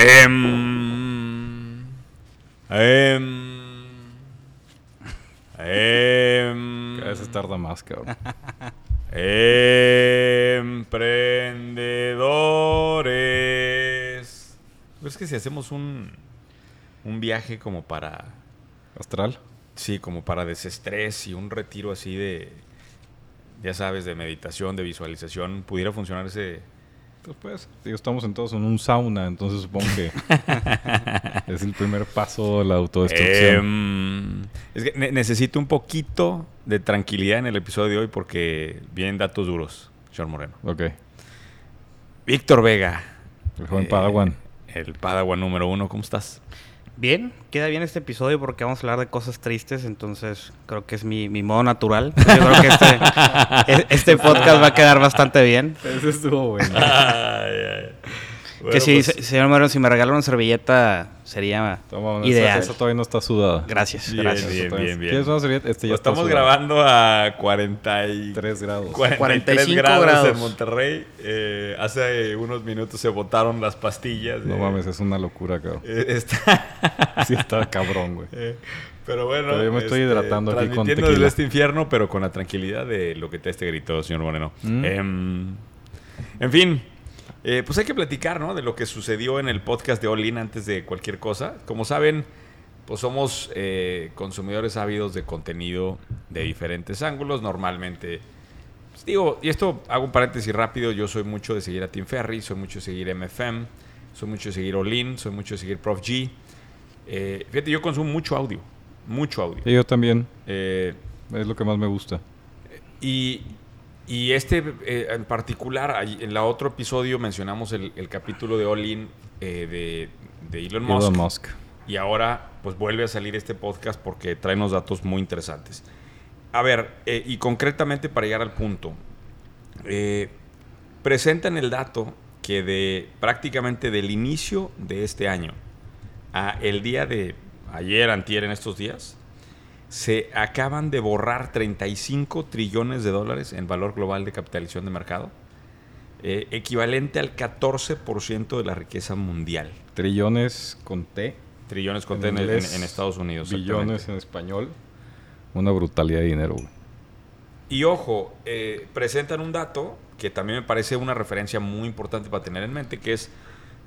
Em, em, em, Cada vez tarda más, cabrón. emprendedores. Es que si hacemos un, un viaje como para, Astral. sí, como para desestrés y un retiro así de, ya sabes, de meditación, de visualización, pudiera funcionar ese... Pues, pues, digo, estamos sentados en un sauna, entonces supongo que es el primer paso de la autodestrucción. Em, es que ne- necesito un poquito de tranquilidad en el episodio de hoy porque vienen datos duros, Sean Moreno. ok. Víctor Vega. El joven eh, Padawan. El Padawan número uno, ¿cómo estás? Bien, queda bien este episodio porque vamos a hablar de cosas tristes, entonces creo que es mi, mi modo natural. Yo creo que este, e- este podcast va a quedar bastante bien. Ese estuvo bueno. Que si, pues, se- señor Moreno, si me regala una servilleta sería Toma, una- ideal. Esa, esa todavía no está sudada. Gracias, Bien, gracias. bien, bien, bien. ¿Quieres una servilleta? Este ya Pues está estamos sudada. grabando a 43 3 grados. 43 45 grados, en grados. Monterrey. Eh, hace unos minutos se botaron las pastillas. No eh, mames, es una locura, cabrón. eh, está- Sí está cabrón, güey. Eh, pero bueno, Pero yo me estoy hidratando aquí con tequila. desde este infierno, pero con la tranquilidad de lo que te este grito, señor Moreno. Mm. Em, en fin, eh, pues hay que platicar, ¿no? De lo que sucedió en el podcast de All In antes de cualquier cosa. Como saben, pues somos eh, consumidores ávidos de contenido de diferentes ángulos. Normalmente, pues digo, y esto hago un paréntesis rápido. Yo soy mucho de seguir a Tim Ferry, soy mucho de seguir MFM, soy mucho de seguir All In, soy mucho de seguir Prof G. Eh, fíjate, yo consumo mucho audio, mucho audio. Y yo también. Eh, Es lo que más me gusta. y, y este eh, en particular, en la otro episodio mencionamos el, el capítulo de All In eh, de, de Elon Musk. Elon Musk. Y ahora pues vuelve a salir este podcast porque trae unos datos muy interesantes. A ver, eh, y concretamente para llegar al punto, eh, presentan el dato que de prácticamente del inicio de este año a el día de ayer, antier, en estos días, se acaban de borrar 35 trillones de dólares en valor global de capitalización de mercado, eh, equivalente al 14% de la riqueza mundial. Trillones con T. Trillones con En T en, en- inglés, en Estados Unidos. Billones en español. Una brutalidad de dinero, güey. Y ojo, eh, presentan un dato que también me parece una referencia muy importante para tener en mente, que es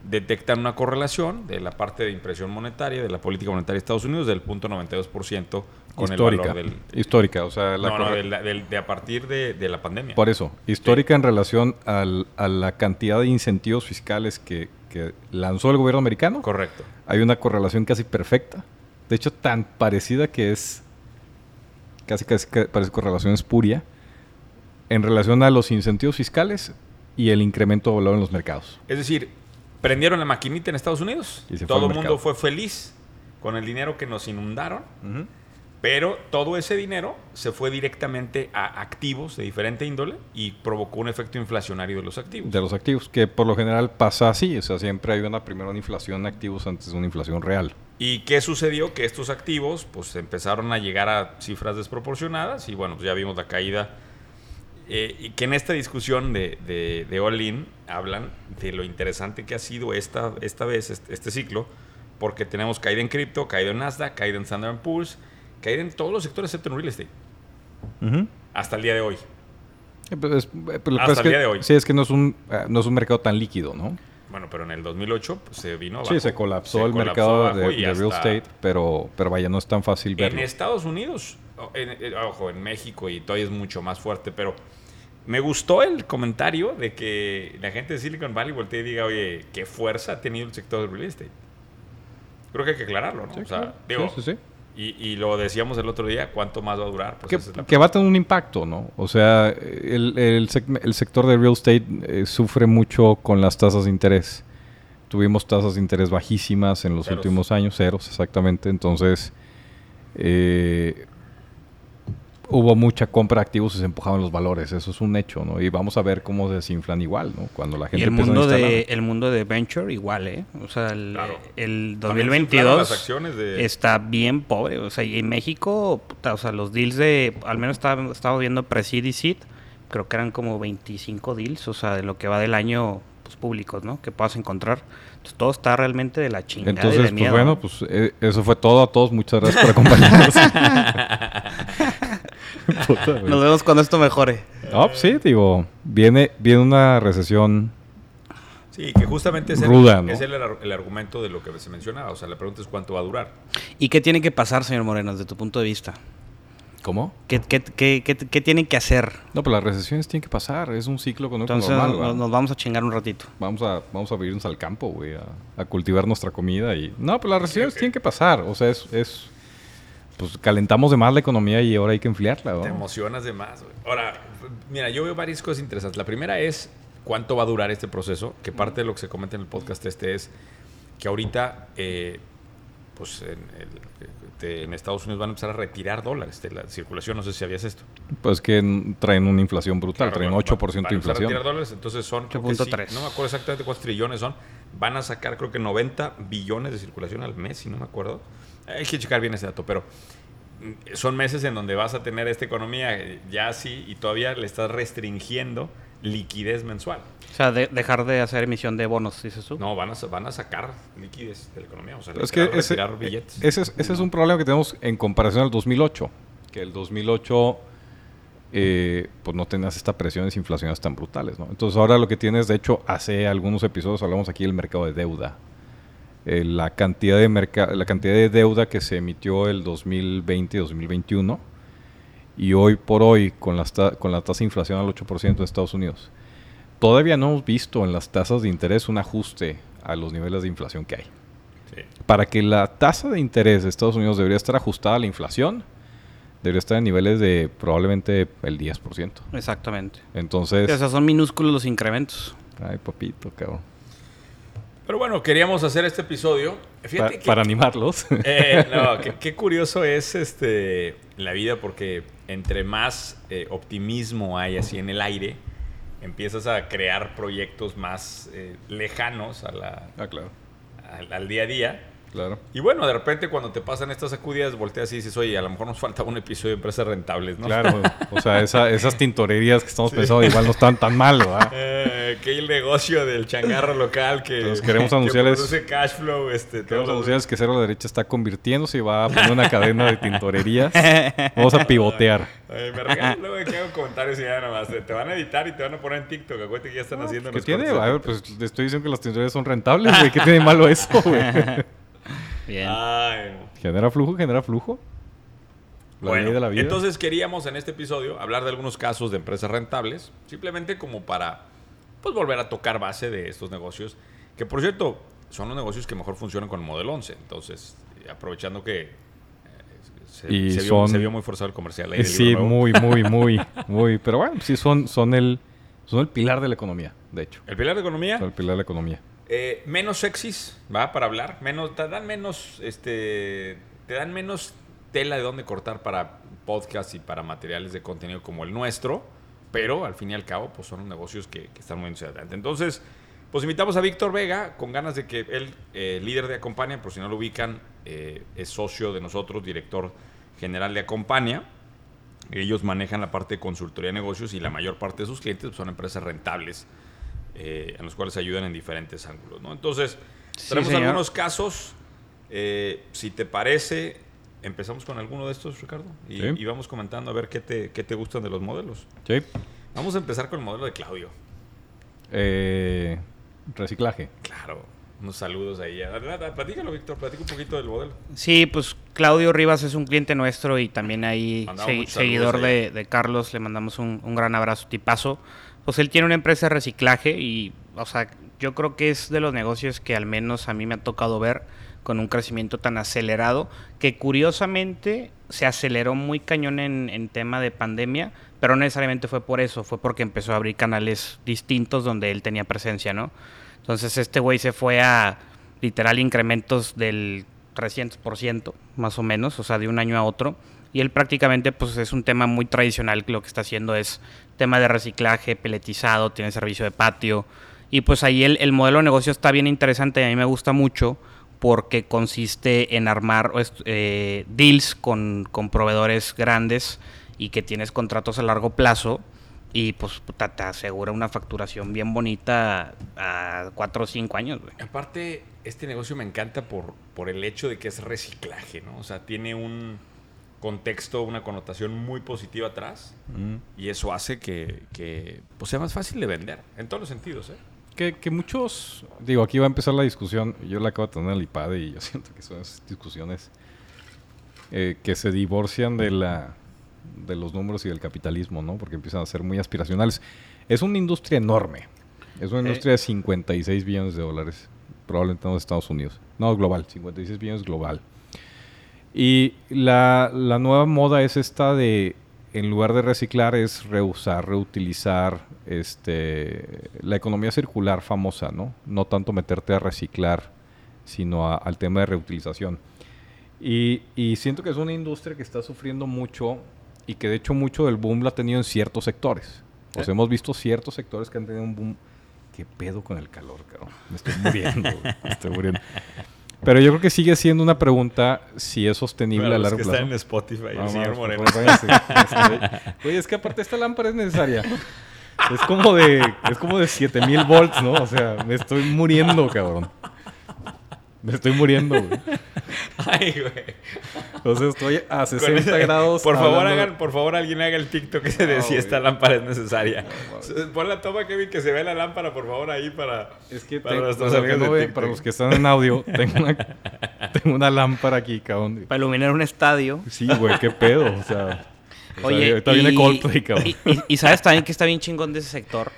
detectan una correlación de la parte de impresión monetaria, de la política monetaria de Estados Unidos, del punto 92% con histórica. el valor del... Histórica, o sea, la no, no, del- del- de a partir de, de la pandemia. Por eso, histórica en relación al- a la cantidad de incentivos fiscales que, que lanzó el gobierno americano. Correcto. Hay una correlación casi perfecta. De hecho, tan parecida que es. Casi, casi parece correlación espuria. En relación a los incentivos fiscales y el incremento de valor en los mercados. Es decir, prendieron la maquinita en Estados Unidos, Y todo el mundo fue feliz con el dinero que nos inundaron, pero todo ese dinero se fue directamente a activos de diferente índole y provocó un efecto inflacionario de los activos. De los activos, que por lo general pasa así. O sea, siempre hay una primera una inflación de activos antes de una inflación real. ¿Y qué sucedió? Que estos activos pues empezaron a llegar a cifras desproporcionadas y bueno, pues ya vimos la caída. Eh, y que en esta discusión de, de, de All In hablan de lo interesante que ha sido esta, esta vez, este, este ciclo, porque tenemos caída en cripto, caída en Nasdaq, caída en Standard Poor's, caída en todos los sectores excepto en real estate, hasta el día de hoy. Eh, pero es- eh, pero que Hasta es el que- día de hoy. Sí, es que no es un, eh, no es un mercado tan líquido, ¿no? Bueno, pero en el 2008 pues, se vino Sí, abajo. se colapsó Se el colapsó mercado de, real estate, pero, pero vaya, no es tan fácil En verlo. Estados Unidos, en- ojo, en México y todavía es mucho más fuerte, pero me gustó el comentario de que la gente de Silicon Valley voltee y diga, oye, qué fuerza ha tenido el sector del real estate. Creo que hay que aclararlo, ¿no? Sí, o sea, claro. digo, Sí, sí, sí. Y, y lo decíamos el otro día, ¿cuánto más va a durar? Pues que, es va a tener un impacto, ¿no? O sea, el, el sector de real estate eh, sufre mucho con las tasas de interés. Tuvimos tasas de interés bajísimas en los Ceros. últimos años, ceros exactamente. Entonces, eh, hubo mucha compra de activos y se empujaban los valores. Eso es un hecho, ¿no? Y vamos a ver cómo se desinflan igual, ¿no? Cuando la gente Y el mundo, de, el mundo de Venture igual, ¿eh? O sea, el, Claro. el También se inflaron 2022 las acciones de... está bien pobre. O sea, y en México, puta, o sea, los deals de, al menos estaba, estaba viendo Presid y Seed, creo que eran como 25 deals. O sea, de lo que va del año, pues públicos, ¿no? Que puedas encontrar. Entonces todo está realmente de la chingada. y Entonces, de pues miedo, bueno, ¿no? pues eh, eso fue todo a todos. Muchas gracias por acompañarnos. Puta. Nos vemos cuando esto mejore. No, sí, digo, viene, viene una recesión. Sí, que justamente es, el, Ruda, ¿no? es el, el argumento de lo que se mencionaba. O sea, la pregunta es cuánto va a durar. ¿Y qué tiene que pasar, señor Moreno, desde tu punto de vista? ¿Cómo? ¿Qué, qué, qué, qué, qué tienen que hacer? No, pues las recesiones tienen que pasar. Es un ciclo económico Entonces normal. nos, ¿va? nos vamos a chingar un ratito. Vamos a, vamos a irnos al campo, güey, a, a cultivar nuestra comida y... No, pues las recesiones tienen que pasar. O sea, es, es... Pues calentamos de más la economía y ahora hay que enfriarla, ¿no? Te emocionas de más. Ahora, mira, yo veo varias cosas interesantes. La primera es cuánto va a durar este proceso, que parte de lo que se comenta en el podcast este es que ahorita, eh, pues en, el- te- en Estados Unidos van a empezar a retirar dólares de la circulación. No sé si sabías esto. Pues que traen una inflación brutal, Claro, traen bueno, 8% van- van de empezar a inflación. retirar dólares, entonces son creo que sí, 8.3. no me acuerdo exactamente cuántos trillones son. Van a sacar creo que 90 billones de circulación al mes, si no me acuerdo. Hay que checar bien ese dato, pero mm, son meses en donde vas a tener esta economía eh, ya así y todavía le estás restringiendo liquidez mensual. O sea, de- dejar de hacer emisión de bonos, dices tú. No, van a, van a sacar liquidez de la economía, o sea, es que ese, retirar billetes. ese es, ese es un problema que tenemos en comparación al 2008. Que el 2008, eh, pues no tenías estas presiones inflacionarias tan brutales, ¿no? Entonces ahora lo que tienes, de hecho, hace algunos episodios hablamos aquí del mercado de deuda. Eh, la, cantidad de la cantidad de deuda que se emitió el 2020 y 2021. Y hoy por hoy, con, las con la tasa de inflación al 8% de Estados Unidos, todavía no hemos visto en las tasas de interés un ajuste a los niveles de inflación que hay Sí. para que la tasa de interés de Estados Unidos debería estar ajustada a la inflación, debería estar en niveles de probablemente el 10%. Exactamente. Entonces, O sea, son minúsculos los incrementos. ay, papito, cabrón. Pero bueno, queríamos hacer este episodio. Fíjate Pa- que- para animarlos. Eh, no, qué, curioso es este la vida porque entre más eh, optimismo hay así en el aire, empiezas a crear proyectos más eh, lejanos a la- ah, claro, al, al día a día. Claro. Y bueno, de repente cuando te pasan estas sacudidas, volteas y dices, oye, a lo mejor nos falta un episodio de empresas rentables, ¿no? Claro, o sea, esa- esas tintorerías que estamos pensando igual no están tan mal, ¿verdad? Eh, que el negocio del changarro local que, Entonces, queremos que anunciarles- produce cash flow. Este, Queremos todo- anunciarles que Cero a la Derecha está convirtiéndose y va a poner una cadena de tintorerías. Vamos a pivotear. Me regalan luego de que hago comentarios y ya nomás. Te, te van a editar y te van a poner en TikTok. Acuérdate que ya están haciendo ¿Qué tiene? de A ver, pues le estoy diciendo que las tintorerías son rentables, güey. ¿Qué tiene de malo eso, güey? Bien. Ay, Genera flujo, genera flujo. La bueno, ley de la vida. entonces queríamos en este episodio hablar de algunos casos de empresas rentables, simplemente como para pues volver a tocar base de estos negocios, que por cierto son los negocios que mejor funcionan con el modelo 11. Entonces, aprovechando que eh, se, Y se vio, son- se vio muy forzado el comercial. ahí sí, muy, muy, muy, muy. Pero bueno, sí son, son el, son el pilar de la economía, de hecho. El pilar de economía, Son el pilar de la economía. Eh, menos sexys, ¿va? Para hablar. Menos, te dan menos, este, te dan menos tela de dónde cortar para podcasts y para materiales de contenido como el nuestro. Pero al fin y al cabo, pues son negocios que, que están hacia adelante. Entonces, pues invitamos a Víctor Vega con ganas de que él, eh, líder de Acompaña, por si no lo ubican, eh, es socio de nosotros, director general de Acompaña. Ellos manejan la parte de consultoría de negocios y la mayor parte de sus clientes son empresas rentables eh, en los cuales ayudan en diferentes ángulos. ¿no? Entonces, Sí, tenemos señor. algunos casos. eh, si te parece, empezamos con alguno de estos, Ricardo, y, Sí. y vamos comentando a ver qué te, qué te gustan de los modelos. Sí. Vamos a empezar con el modelo de Claudio. Eh, reciclaje. Claro, unos saludos ahí. Platícalo, Víctor, platica un poquito del modelo. Sí, pues Claudio Rivas es un cliente nuestro y también ahí seguidor de, de Carlos, le mandamos un, un gran abrazo, tipazo. Pues él tiene una empresa de reciclaje y, o sea, yo creo que es de los negocios que al menos a mí me ha tocado ver con un crecimiento tan acelerado, que curiosamente se aceleró muy cañón en, en tema de pandemia, pero no necesariamente fue por eso, fue porque empezó a abrir canales distintos donde él tenía presencia, ¿no? Entonces este güey se fue a literal incrementos del 300% más o menos, o sea, de un año a otro. Y él prácticamente pues es un tema muy tradicional, lo que está haciendo es tema de reciclaje, peletizado, tiene servicio de patio. Y pues ahí el, el modelo de negocio está bien interesante y a mí me gusta mucho porque consiste en armar eh, deals con, con proveedores grandes y que tienes contratos a largo plazo Y pues puta, te asegura una facturación bien bonita a 4 o 5 años. Aparte, este negocio me encanta por, por el hecho de que es reciclaje, ¿no? O sea, tiene un contexto, una connotación muy positiva atrás. Y eso hace que, que, pues, sea más fácil de vender, en todos los sentidos, ¿eh? Que, que muchos, digo, aquí va a empezar la discusión. Yo la acabo de tener en el IPAD y yo siento que son esas discusiones eh, que se divorcian de la de los números y del capitalismo, ¿no? Porque empiezan a ser muy aspiracionales. Es una industria enorme. Es una Eh. industria de 56 billones de dólares, probablemente en los Estados Unidos. No, global, 56 billones global. Y la, la nueva moda es esta de, en lugar de reciclar, es reusar, reutilizar, este, la economía circular famosa, ¿no? No tanto meterte a reciclar, sino a- al tema de reutilización. Y, y siento que es una industria que está sufriendo mucho y que de hecho mucho del boom lo ha tenido en ciertos sectores. O sea, hemos visto ciertos sectores que han tenido un boom. ¿Qué pedo con el calor, cabrón? Me estoy muriendo. Me estoy muriendo. Pero yo creo que sigue siendo una pregunta si es sostenible a los largo que plazo. están en Spotify, el No, señor mames, por Moreno. Oye, es que aparte esta lámpara es necesaria. Es como de, es como de 7000 volts, ¿no? O sea, me estoy muriendo, cabrón. Me estoy muriendo, güey. Ay, güey. Entonces estoy a Con 60 ese- grados. Por favor, hablando- hagan, por favor, alguien haga el TikTok ese de No, si esta lámpara es necesaria. mames. Pon la toma, Kevin, que se vea la lámpara, por favor, ahí para. Es que para tengo- nuestros para, los que amigos no de ven- TikTok. para los que están en audio, tengo una, tengo una lámpara aquí, cabrón. Para iluminar un estadio. Sí, güey, qué pedo. O sea, o sea, Oye, ahorita viene Coldplay, cabrón. y, y- y sabes también que está bien chingón de ese sector,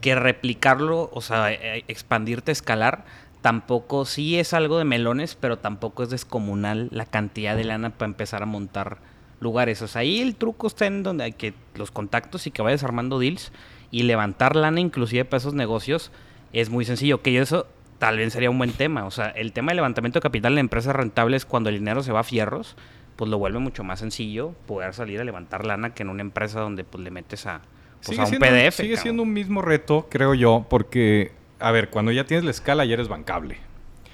que replicarlo, o sea, eh, expandirte, escalar, tampoco, sí es algo de melones, pero tampoco es descomunal la cantidad de lana para empezar a montar lugares. O sea, ahí el truco está en donde hay que los contactos y que vayas armando deals y levantar lana inclusive para esos negocios es muy sencillo. Que yo eso tal vez sería un buen tema. O sea, el tema de levantamiento de capital en empresas rentables cuando el dinero se va a fierros, pues lo vuelve mucho más sencillo poder salir a levantar lana que en una empresa donde pues le metes a, pues, a un siendo, PDF. sigue cabrón. siendo un mismo reto, creo yo, porque, a ver, cuando ya tienes la escala ya eres bancable.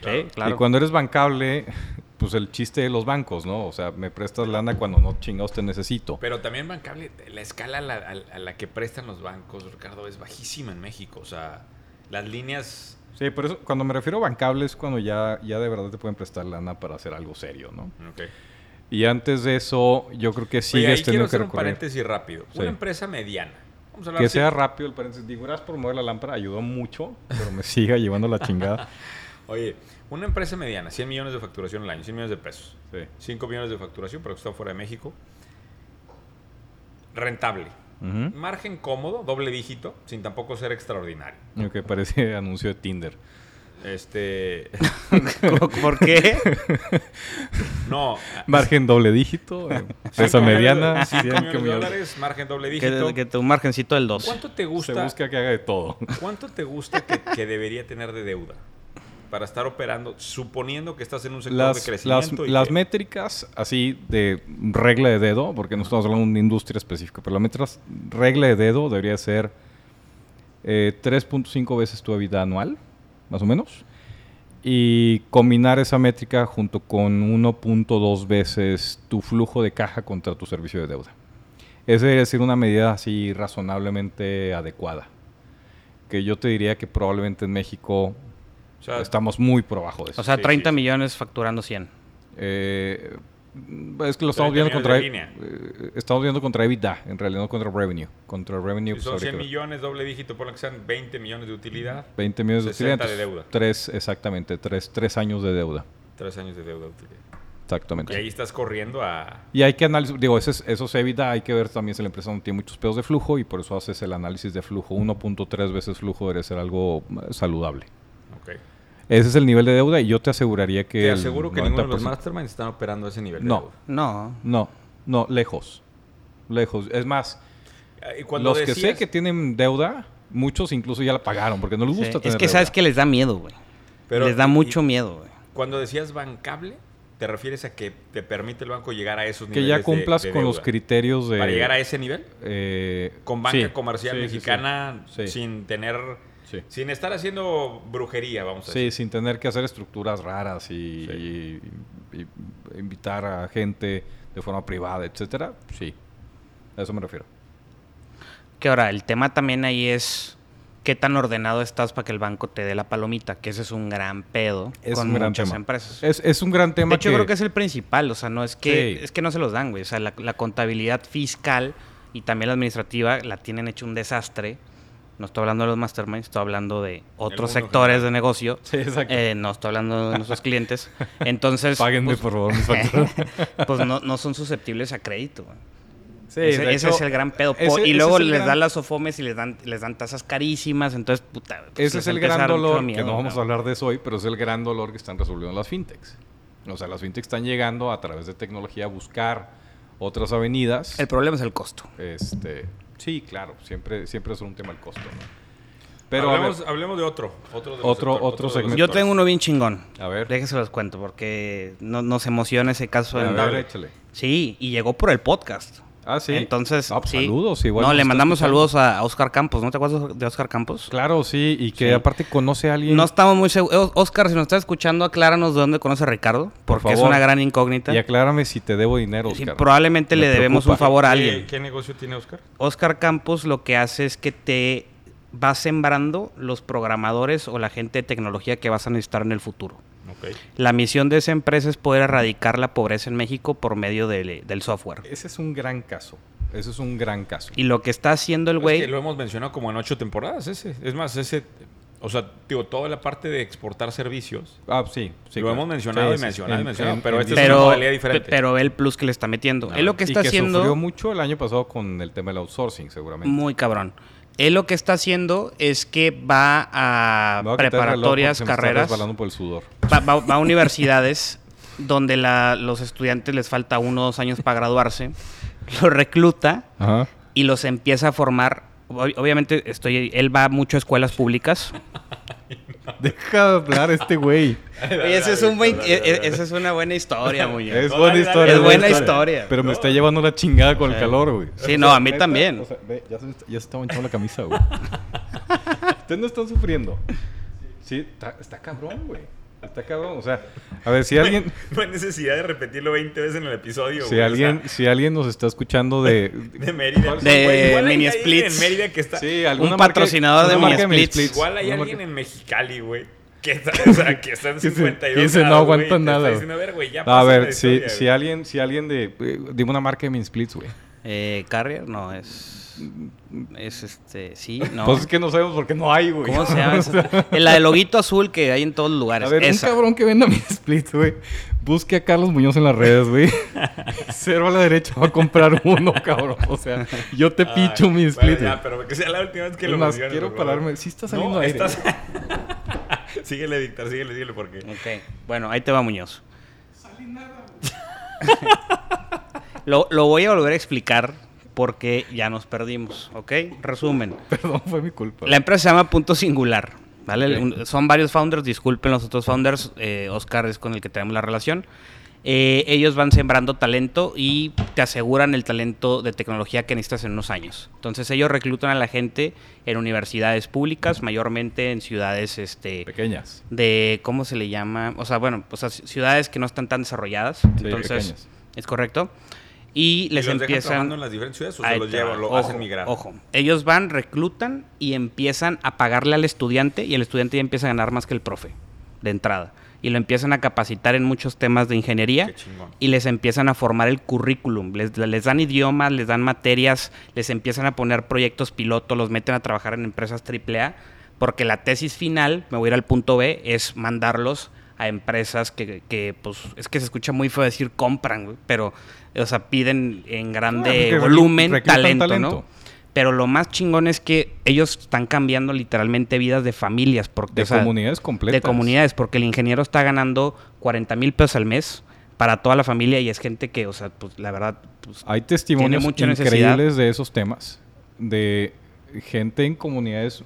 Sí, claro. Y cuando eres bancable, pues el chiste de los bancos, ¿no? O sea, me prestas lana cuando no chingados te necesito. Pero también bancable, la escala a la, a- a la que prestan los bancos, Ricardo, es bajísima en México. O sea, las líneas. Sí, por eso cuando me refiero a bancable es cuando ya, ya de verdad te pueden prestar lana para hacer algo serio, ¿no? Ok. Y antes de eso, yo creo que Oye, sigues ahí quiero teniendo que hacer un recurrir. paréntesis rápido. Sí. Una empresa mediana. Vamos a hablar Que así. sea rápido el paréntesis. Digo, gracias por mover la lámpara, ayudó mucho, pero me siga llevando la chingada. Oye, una empresa mediana, 100 millones de facturación al año, 100 millones de pesos. Sí. 5 millones de facturación, pero que está fuera de México. Rentable. Margen cómodo, doble dígito, sin tampoco ser extraordinario. Lo que parece anuncio de Tinder. Este. ¿Por qué? No. Margen doble dígito, eh, empresa mediana, 5 100 millones de millones. dólares, margen doble dígito. que, que tu margencito del 2. ¿Cuánto te Se gusta? busca que haga de todo. ¿Cuánto te gusta que, que debería tener de deuda para estar operando, suponiendo que estás en un sector de las, crecimiento? y las que- métricas así de regla de dedo, porque no estamos hablando de una industria específica, pero la métricas regla de dedo debería ser eh, 3.5 veces tu vida anual, más o menos. Y combinar esa métrica junto con 1.2 veces tu flujo de caja contra tu servicio de deuda. Esa debería ser una medida así razonablemente adecuada. Que yo te diría que probablemente en México o sea, estamos muy por abajo de eso. O sea, Sí, 30 sí, sí. millones facturando 100. Eh, es que lo estamos 30 viendo contra de eh, estamos viendo contra EBITDA, en realidad no contra revenue, contra revenue si pues, son habría 100 que ver. millones, doble dígito, por lo que sean 20 millones de utilidad, 20 millones de 60 utilidad, de deuda. Tres, exactamente, tres, tres años de deuda, 3 años de deuda de utilidad. exactamente. Y ahí estás corriendo a... Y hay que analizar, digo, ese es- eso es EBITDA, hay que ver también si la empresa no tiene muchos pedos de flujo y por eso haces el análisis de flujo. 1.3 veces flujo debería ser algo eh, saludable. Ese es el nivel de deuda y yo te aseguraría que... Te aseguro que ninguno de los 90% masterminds están operando a ese nivel de No. deuda. No. No, no, lejos. Lejos. Es más, cuando los que sé que tienen deuda, muchos incluso ya la pagaron porque no les Sí, gusta Es tener que sabes que les da miedo, güey. Pero- Les da mucho miedo, güey. Cuando decías bancable, ¿te refieres a que te permite el banco llegar a esos que niveles ya de- cumplas de con los criterios de Para llegar a ese nivel, eh, con banca sí, comercial sí, sí, sí. mexicana, Sí. sin tener... Sí. Sin estar haciendo brujería, vamos a Sí, decir. sin tener que hacer estructuras raras y, y- y- y invitar a gente de forma privada, etcétera. Sí, a eso me refiero. Que ahora, el tema también ahí es qué tan ordenado estás para que el banco te dé la palomita, que ese es un gran pedo Es con un gran muchas tema. empresas. Es, es un gran tema de hecho, creo que es el principal, o sea, no es que Sí. es que no se los dan, güey, o sea, la, la contabilidad fiscal y también la administrativa la tienen hecho un desastre. No estoy hablando de los masterminds, estoy hablando de otros sectores de negocio. Sí, exacto. Eh, no estoy hablando de nuestros clientes. Entonces, Páguenme, pues, por favor, mis facturas. pues no, no son susceptibles a crédito. Sí, ese ese es el gran pedo. ese- y luego les gran- dan las sofomes y les dan, les dan tasas carísimas. Entonces, puta. pues, Ese es el gran dolor, miedo, que no vamos a hablar de eso hoy, pero es el gran dolor que están resolviendo las fintechs. O sea, las fintechs están llegando a través de tecnología a buscar otras avenidas. El problema es el costo. Este, sí, claro, siempre, siempre es un tema el costo. ¿no? Pero hablemos, hablemos de otro. Otro, de Otro- sector- otro segmento. Yo tengo uno bien chingón. a ver, Déjense los cuento porque no, nos emociona ese caso. a en- ver, échale. Sí, y llegó por el podcast. Ah, sí. Entonces, Ah, pues sí. saludos. Igual no, le mandamos saludos a Oscar Campos. ¿No te acuerdas de Oscar Campos? Claro, sí, y que Sí. aparte conoce a alguien. No estamos muy seguros. Oscar, si nos estás escuchando, acláranos de dónde conoce a Ricardo. Porque es favor. una gran incógnita. y aclárame si te debo dinero, Sí, Oscar. probablemente Me le debemos preocupa. un favor a ¿Qué- alguien. ¿Qué negocio tiene Oscar? Oscar Campos lo que hace es que te va sembrando los programadores o la gente de tecnología que vas a necesitar en el futuro. La misión de esa empresa es poder erradicar la pobreza en México por medio del, del software. Ese es un gran caso. Ese es un gran caso. Y lo que está haciendo el Es güey... que lo hemos mencionado como en ocho temporadas ese. Es más, ese... O sea, digo, toda la parte de exportar servicios. Ah, sí. sí, Lo claro. hemos mencionado Sí, y sí, mencionado y en- mencionado, en- pero en este es una modalidad diferente. pe- pero ve el plus que le está metiendo. Ah, Él lo que y está que haciendo... sufrió mucho el año pasado con el tema del outsourcing, seguramente. Muy cabrón. Él lo que está haciendo es que va a preparatorias, carreras, por el sudor. va, va- va a universidades donde la- los estudiantes les falta uno o dos años para graduarse, los recluta Ajá. y los empieza a formar. Ob- Obviamente, estoy, él va mucho a escuelas públicas. Deja de hablar este güey. esa es, un buen- esa es una buena historia, Muñoz. Es buena historia. Es buena historia. Pero me está llevando la chingada con el calor, güey. Sí, no, a mí también. ya, se, está- ya se está manchando la camisa, güey. Ustedes no están sufriendo. Sí, está, está cabrón, güey. Está cabrón. O sea, a ver, si alguien, No hay necesidad de repetirlo 20 veces en el episodio. si güey, o alguien, sea, si alguien nos está escuchando de, de Mérida. De Güey, igual hay mini alguien splits. En Mérida que está. sí, marca- patrocinador de mini marca splits. Igual hay alguien marca- en Mexicali, güey. Que está, o sea, que está en Que se- 52 que se no aguanta güey, nada, diciendo, a ver, güey, ya A pasa la ver, si, historia, si güey". alguien, si alguien de, eh, dime una marca de mini splits, güey. Eh, Carrier, no, es. Es este. Sí, no. Pues es que no sabemos por qué no hay, güey. ¿Cómo se llama? Esa? La del loguito azul que hay en todos los lugares. A ver, esa. un cabrón que venda mini splits, güey. Busque a Carlos Muñoz en las redes, güey. Cero a la derecha va a comprar uno, cabrón. O sea, yo te Ay, picho mi bueno, split. ya, güey. pero que sea la última vez que Es lo más, quiero pararme. Sí está saliendo no, aire. estás- síguele, Víctor, síguele, síguele, porque... Ok, bueno, ahí te va Muñoz. lo, lo voy a volver a explicar porque ya nos perdimos, ¿ok? Resumen. Perdón, fue mi culpa. La empresa se llama Punto Singular, ¿vale? Son varios founders, disculpen los otros founders, eh, Oscar es con el que tenemos la relación. Eh, ellos van sembrando talento y te aseguran el talento de tecnología que necesitas en unos años. Entonces ellos reclutan a la gente en universidades públicas, mayormente en ciudades este, Pequeñas. de, ¿cómo se le llama? O sea, bueno, o sea, ci- ciudades que no están tan desarrolladas. entonces, pequeñas. es correcto. Y les ¿Y los empiezan... trabajando en las diferentes ciudades o se los llevan, lo ojo, hacen migrar? Ojo, ellos van, reclutan y empiezan a pagarle al estudiante y el estudiante ya empieza a ganar más que el profe de entrada. Y lo empiezan a capacitar en muchos temas de ingeniería y les empiezan a formar el currículum. Les, les dan idiomas, les dan materias, les empiezan a poner proyectos piloto, los meten a trabajar en empresas AAA, porque la tesis final, me voy a ir al punto B, es mandarlos a empresas que, que, pues, es que se escucha muy feo decir compran, güey, pero, o sea, piden en grande Ah, volumen talento, talento. ¿no? Pero lo más chingón es que ellos están cambiando literalmente vidas de familias. Porque, De o sea, comunidades completas. de comunidades, porque el ingeniero está ganando 40 mil pesos al mes para toda la familia y es gente que, o sea, pues la verdad, pues, Hay testimonios mucha necesidad. increíbles de esos temas. De gente en comunidades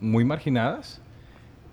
muy marginadas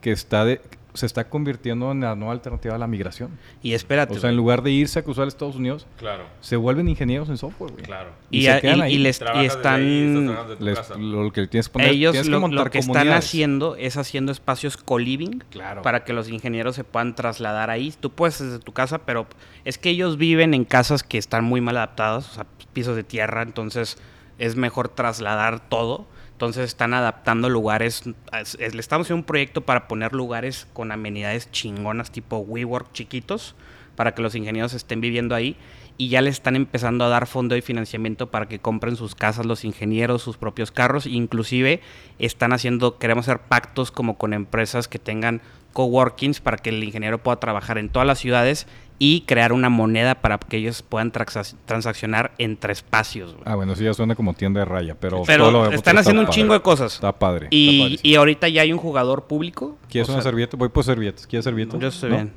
que está de, se está convirtiendo en la nueva alternativa a la migración. y espérate. O sea, en lugar de irse a cruzar a Estados Unidos, Claro, se vuelven ingenieros en software, güey. claro. y, y se a- quedan y- ahí. y les, y están... ahí, Les- lo que tienes que poner, ellos tienes que lo, lo montar que están haciendo es haciendo espacios co-living Claro. para que los ingenieros se puedan trasladar ahí. Tú puedes desde tu casa, pero es que ellos viven en casas que están muy mal adaptadas, o sea, pisos de tierra, entonces es mejor trasladar todo. Entonces están adaptando lugares. Le estamos haciendo un proyecto para poner lugares con amenidades chingonas tipo WeWork chiquitos para que los ingenieros estén viviendo ahí y ya le están empezando a dar fondo y financiamiento para que compren sus casas los ingenieros, sus propios carros, inclusive están haciendo, queremos hacer pactos como con empresas que tengan coworkings para que el ingeniero pueda trabajar en todas las ciudades y crear una moneda para que ellos puedan transaccionar entre espacios. Ah, bueno, sí ya suena como tienda de raya, pero, pero están haciendo un chingo de cosas. Está padre. Y, y, ahorita ya hay un jugador público. ¿Quieres una servilleta? Voy por servilletas. ¿Quieres servilleta? Yo estoy bien.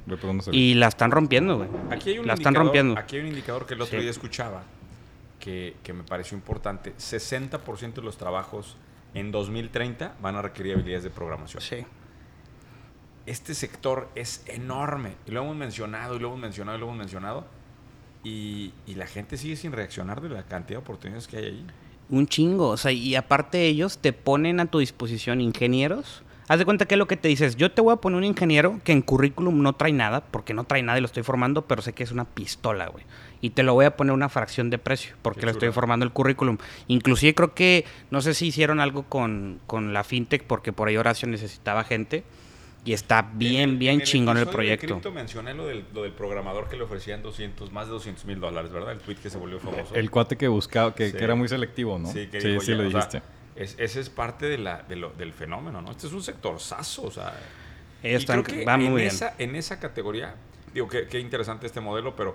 Y la están rompiendo, güey. Aquí hay un la están rompiendo. Aquí hay un indicador que el otro día escuchaba que, que me pareció importante. 60% de los trabajos en 2030 van a requerir habilidades de programación. Sí este sector es enorme. Y lo hemos mencionado, y lo hemos mencionado, y lo hemos mencionado. Y, la gente sigue sin reaccionar de la cantidad de oportunidades que hay ahí. Un chingo. O sea, y aparte ellos te ponen a tu disposición ingenieros. Haz de cuenta que lo que te dices, yo te voy a poner un ingeniero que en currículum no trae nada, porque no trae nada y lo estoy formando, pero sé que es una pistola, güey. Y te lo voy a poner una fracción de precio, porque lo estoy formando el currículum. Inclusive creo que, no sé si hicieron algo con, con la fintech, porque por ahí Horacio necesitaba gente y está bien, bien chingón el proyecto. De mencioné lo del, lo del, programador que le ofrecían 200, más de 200 mil dólares, ¿verdad? El tweet que se volvió famoso. El cuate que buscaba, que, era muy selectivo, ¿no? Sí, que sí, sí lo dijiste. ese es parte de la, de lo, del fenómeno, ¿no? Este es un sector saso, o sea. Ellos están, que van muy en Esa, en esa categoría, digo, qué, qué interesante este modelo, pero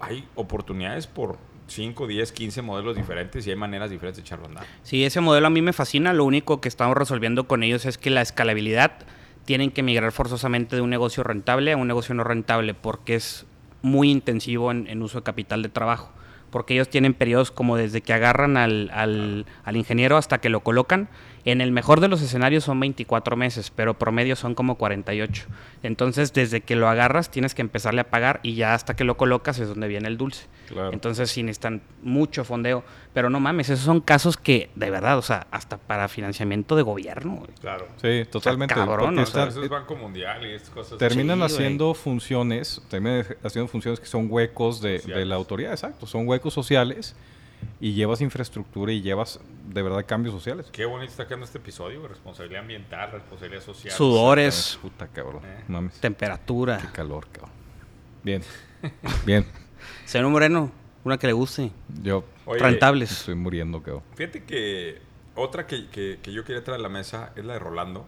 hay oportunidades por 5, 10, 15 modelos diferentes y hay maneras diferentes de echarlo a andar. Sí, ese modelo a mí me fascina. Lo único que estamos resolviendo con ellos es que la escalabilidad tienen que migrar forzosamente de un negocio rentable a un negocio no rentable porque es muy intensivo en, uso de capital de trabajo. Porque ellos tienen periodos como desde que agarran al, al, al ingeniero hasta que lo colocan en el mejor de los escenarios son 24 meses, pero promedio son como 48. Entonces, desde que lo agarras, tienes que empezarle a pagar y ya hasta que lo colocas es donde viene el dulce. Entonces, sí necesitan mucho fondeo. Pero no mames, esos son casos que, de verdad, o sea, hasta para financiamiento de gobierno. Claro. Sí, totalmente. cabrón, o sea, eso es Banco Mundial y estas cosas. Terminan haciendo funciones, terminan haciendo funciones que son huecos de, de la autoridad, exacto. Son huecos sociales y llevas infraestructura y llevas de verdad cambios sociales. Qué bonito está quedando este episodio, responsabilidad ambiental, responsabilidad social. Sudores. Puta cabrón. Eh. Temperatura. Qué calor, cabrón. Bien. Bien. Señor Moreno, una que le guste. Yo. Rentables. Estoy muriendo, cabrón. Fíjate que otra que, que, yo quería traer a la mesa es la de Rolando.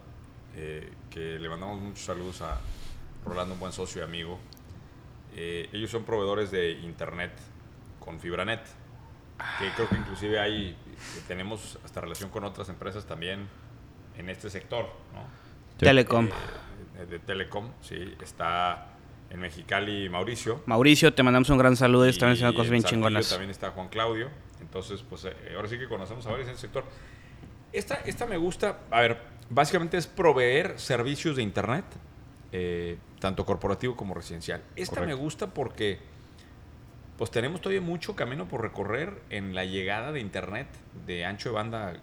Eh, que le mandamos muchos saludos a Rolando, un buen socio y amigo. Eh, ellos son proveedores de internet con Fibranet que creo que inclusive hay, tenemos hasta relación con otras empresas también en este sector, ¿no? Telecom. Eh, de Telecom, sí, está en Mexicali Mauricio. Mauricio, te mandamos un gran saludo, están haciendo cosas bien chingonas. También está Juan Claudio, entonces pues eh, ahora sí que conocemos a varios en el sector. Esta, esta me gusta, a ver, básicamente es proveer servicios de Internet, eh, tanto corporativo como residencial. Esta me gusta porque pues tenemos todavía mucho camino por recorrer en la llegada de Internet de ancho de banda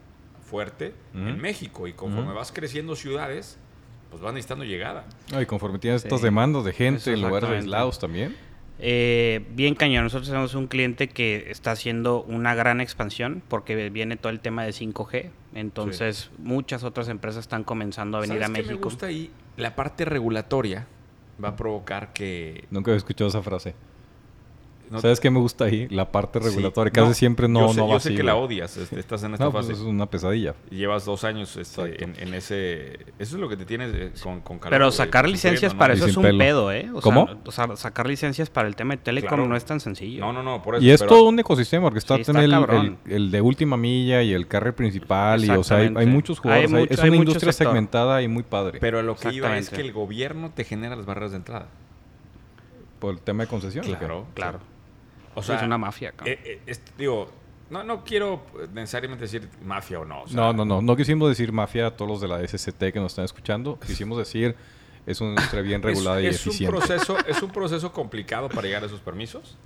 fuerte en México. Y conforme vas creciendo ciudades, pues van necesitando llegada. y conforme tienes estos demandos de gente en lugares aislados también. Eh, bien cañón, nosotros tenemos un cliente que está haciendo una gran expansión porque viene todo el tema de 5G. Entonces, muchas otras empresas están comenzando a venir a México. me gusta ahí? La parte regulatoria va a provocar que. Nunca he escuchado esa frase. ¿Sabes qué me gusta ahí? La parte regulatoria. Casi siempre no, yo sé, no va Yo sé que la odias. Este, estás en esta pues fase. es una pesadilla. Llevas dos años este, en, ese... Eso es lo que te tienes eh, con, con calor, Pero sacar licencias para eso es un pedo, ¿eh? ¿Cómo? o sea, sacar licencias para el tema de Telecom no es tan sencillo. No, no, no. Por eso, y es todo un ecosistema. Porque está, el, el, de última milla y el carry principal. Y, o sea, hay, muchos jugadores. es una industria segmentada y muy padre. Pero lo que iba es que el gobierno te genera las barreras de entrada. Por el tema de concesión. Claro, claro. O sea, es una mafia. Eh, eh, digo, no, no quiero necesariamente decir mafia o no. no, no, no. No quisimos decir mafia a todos los de la SCT que nos están escuchando. Quisimos decir es una industria bien regulada y eficiente. Un proceso, es un proceso complicado para llegar a esos permisos.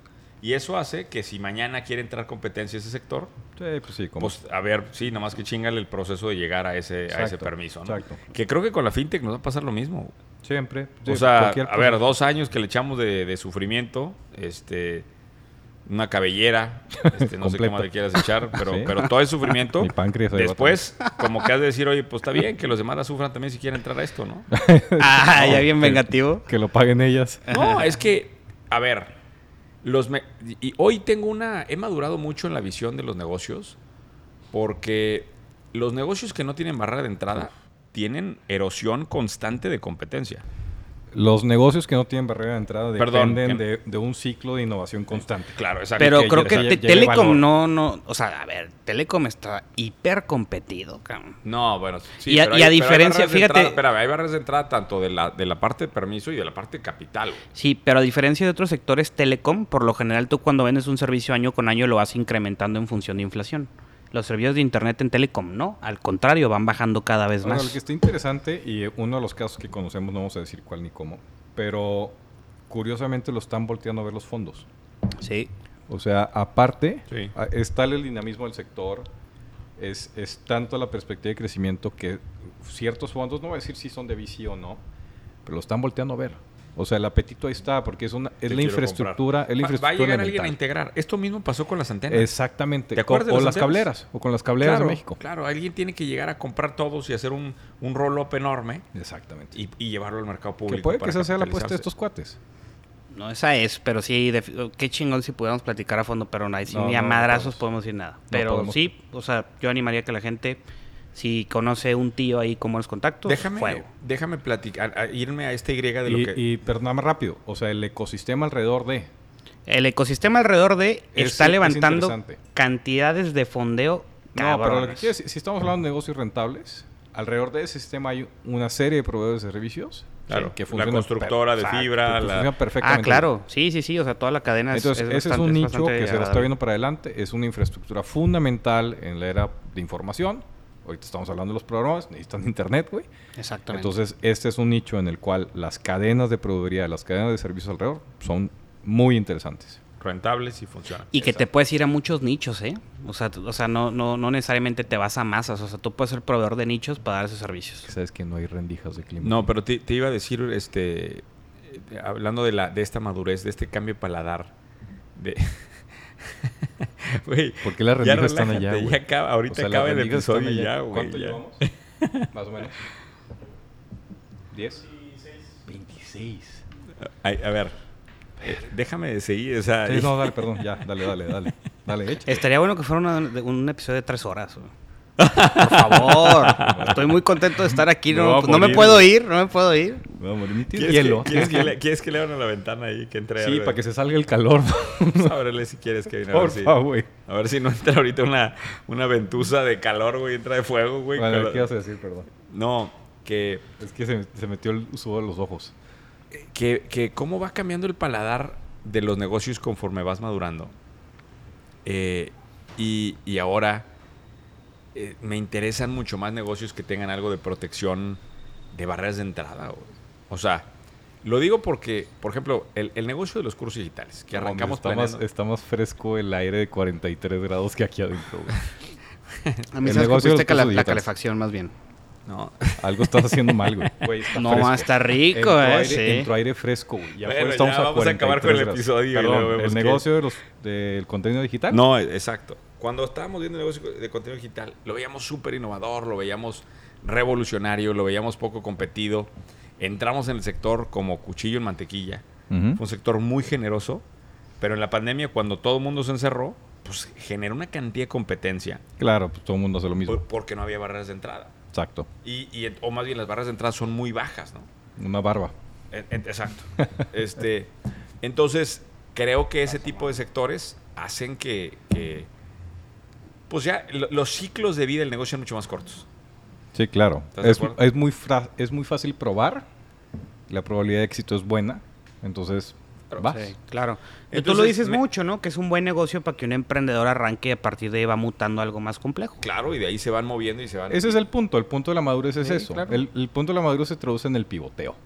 Y eso hace que si mañana quiere entrar competencia ese sector, sí, pues, sí, pues a ver, sí, nomás que chingale el proceso de llegar a ese, a ese permiso. ¿no? Exacto. Que creo que con la fintech nos va a pasar lo mismo. Siempre. o sea, a ver, dos años que le echamos de, de sufrimiento, este una cabellera, este, no sé Completa. cómo le quieras echar, pero, Sí. pero todo es sufrimiento. Mi páncreas Después, como que has de decir, oye, pues está bien que los demás la sufran también si quieren entrar a esto, ¿no? Ah, ya bien que- vengativo. Que lo paguen ellas. No, es que, a ver, los me- y hoy tengo una, he madurado mucho en la visión de los negocios, porque los negocios que no tienen barrera de entrada tienen erosión constante de competencia. Los negocios que no tienen barrera de entrada Perdón, dependen que- de, de un ciclo de innovación constante. Claro, exacto. Pero que creo que te-. Telecom no, no, o sea, a ver, Telecom está hiper competido, cabrón. No, bueno, sí, Y a- pero y a pero diferencia, barreras de fíjate- entrada- espérame, hay barreras de entrada tanto de la, de la parte de permiso y de la parte de capital. güey. Sí, pero a diferencia de otros sectores Telecom, por lo general tú cuando vendes un servicio año con año lo vas incrementando en función de inflación. Los servicios de internet en Telecom no, al contrario, van bajando cada vez Ahora, más. lo que está interesante, y uno de los casos que conocemos, no vamos a decir cuál ni cómo, pero curiosamente lo están volteando a ver los fondos. Sí. O sea, aparte, Sí. a- está el dinamismo del sector, es, es tanto la perspectiva de crecimiento que ciertos fondos, no voy a decir si son de VC o no, pero lo están volteando a ver. O sea, el apetito ahí está, porque es, una, es Te la infraestructura, es la Va- Va a infraestructura llegar alguien a integrar. Esto mismo pasó con las antenas. Exactamente. ¿Te acuerdas de o las antenas? cableras, o con las cableras claro, de México. Claro, alguien tiene que llegar a comprar todos y hacer un, un roll-up enorme Exactamente. y, y llevarlo al mercado público. que puede que esa sea la apuesta de estos cuates. No, esa es, pero sí, qué chingón si pudiéramos platicar a fondo, pero no, sí No, ni a no, no madrazos podemos. podemos decir nada. Pero podemos. sí, o sea, yo animaría que la gente, si conoce un tío ahí con buenos contactos, Déjame, fuego. déjame platicar, a- irme a esta Y de lo Y, que... y perdóname rápido, o sea, el ecosistema alrededor de... El ecosistema alrededor de Es- está es levantando cantidades de fondeo No, pero lo que quiero decir, si estamos hablando de negocios rentables, alrededor de ese sistema hay una serie de proveedores de servicios Claro, que la constructora de fibra, que la- funcionan perfectamente. Ah, claro. Sí, sí, sí. O sea, toda la cadena es- Entonces, es, ese es un nicho que se lo está viendo para adelante. Es una infraestructura fundamental en la era de información. Ahorita estamos hablando de los programas, necesitan internet, güey. Exactamente. Entonces, este es un nicho en el cual las cadenas de proveeduría, las cadenas de servicios alrededor son muy interesantes. rentables y funcionan. y que te puedes ir a muchos nichos, ¿eh? O sea, o sea no, no, no necesariamente te vas a masas. O sea, tú puedes ser proveedor de nichos para dar esos servicios. Sabes que no hay rendijas de clima. No, pero te, te iba a decir, este, eh, hablando de, la, de esta madurez, de este cambio de paladar, de... Güey, ¿Por qué las ya rendijas están allá, güey? ya acaba, ahorita O sea, acaba el episodio ya, güey. ¿Cuánto ya. llevamos? Más o menos. ¿10? 26. Ay, a ver, eh, déjame seguir, o sea... Sí, no, dale, perdón. Ya, dale, dale, dale. Dale, echa. Estaría bueno que fuera una- un episodio de tres horas. güey. Por favor. Estoy muy contento de estar aquí. Voy No, a no me puedo ir, no me puedo ir. Tienes ¿Quieres, hielo. que, quieres, que le, quieres que le abran la ventana ahí, que entre Sí, para que se salga el calor. A verle si quieres a ver Por si, favor, güey. A ver si no entra ahorita una, una ventusa de calor, güey, entra de fuego, güey. Bueno, Calor- ¿qué ibas a decir? Perdón. No, que, Es que se, se metió el sudor a los ojos. que, que cómo va cambiando el paladar de los negocios conforme vas madurando. Eh, y, y ahora eh, me interesan mucho más negocios que tengan algo de protección de barreras de entrada. güey. O sea, lo digo porque, por ejemplo, el, el negocio de los cursos digitales, que arrancamos está más, está más fresco el aire de 43 grados que aquí adentro, güey. A mí El negocio de los la calefacción más bien. No. Algo estás haciendo mal, güey. Güey, está No, fresco. está rico, Entró eh, aire, sí. entró aire fresco, güey. Ya Bueno, estamos ya a vamos a acabar con el 43 grados. episodio Perdón, vemos el negocio de los, del contenido digital. No, exacto. Cuando estábamos viendo el negocio de contenido digital, lo veíamos súper innovador, lo veíamos revolucionario, lo veíamos poco competido. Entramos en el sector como cuchillo en mantequilla. Fue un sector muy generoso, pero en la pandemia, cuando todo el mundo se encerró, pues generó una cantidad de competencia Claro, pues todo el mundo hace lo mismo. por- porque no había barreras de entrada. Exacto. Y, y- o más bien las barreras de entrada son muy bajas, ¿no? Una barba. Exacto. este, entonces, creo que ese tipo de sectores hacen que, que, pues ya lo- los ciclos de vida del negocio son mucho más cortos. Sí, claro. ¿Estás de Es, muy fra- es muy fácil probar. La probabilidad de éxito es buena. Entonces, Claro, vas. Sí, claro. Y tú Entonces, lo dices me- mucho, ¿no? Que es un buen negocio para que un emprendedor arranque y a partir de ahí va mutando algo más complejo. Claro, y de ahí se van moviendo y se van... Ese es el punto. El punto de la madurez es Sí, eso. claro. El, el punto de la madurez se traduce en el pivoteo.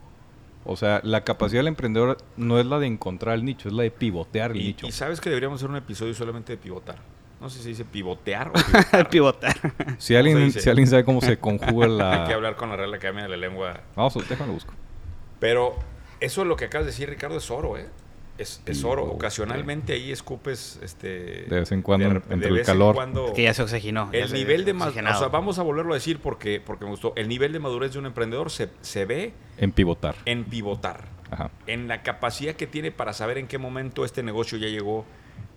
O sea, la capacidad del emprendedor no es la de encontrar el nicho, es la de pivotear el y, nicho. y sabes que deberíamos hacer un episodio solamente de pivotar. No sé si se dice pivotear o pivotar. Pivotar. Si alguien, si alguien sabe cómo se conjuga Hay que la... hablar con la Real Academia de la Lengua. Vamos, déjame busco. Pero eso es lo que acabas de decir, Ricardo, es oro, ¿eh? Es, es oro. Ocasionalmente ahí escupes este De vez en cuando, de- entre de el vez en calor. cuando- Que ya se oxigenó. ya el se- nivel de madurez, o sea, vamos a volverlo a decir porque, porque me gustó. El nivel de madurez de un emprendedor se, se ve En pivotar. en pivotar, Ajá. en la capacidad que tiene para saber en qué momento este negocio ya llegó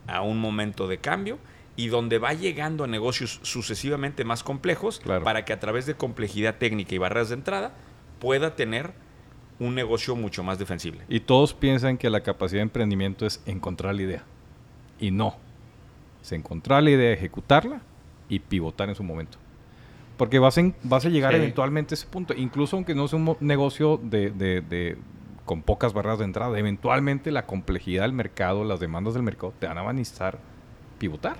a un momento de cambio y donde va llegando a negocios sucesivamente más complejos Claro. para que a través de complejidad técnica y barreras de entrada pueda tener un negocio mucho más defensible. Y todos piensan que la capacidad de emprendimiento es encontrar la idea. Y no. Es encontrar la idea, ejecutarla y pivotar en su momento. Porque vas, en- vas a llegar Sí. eventualmente a ese punto. Incluso aunque no sea un negocio de, de- de- con pocas barreras de entrada, eventualmente la complejidad del mercado, las demandas del mercado te van a necesitar pivotar.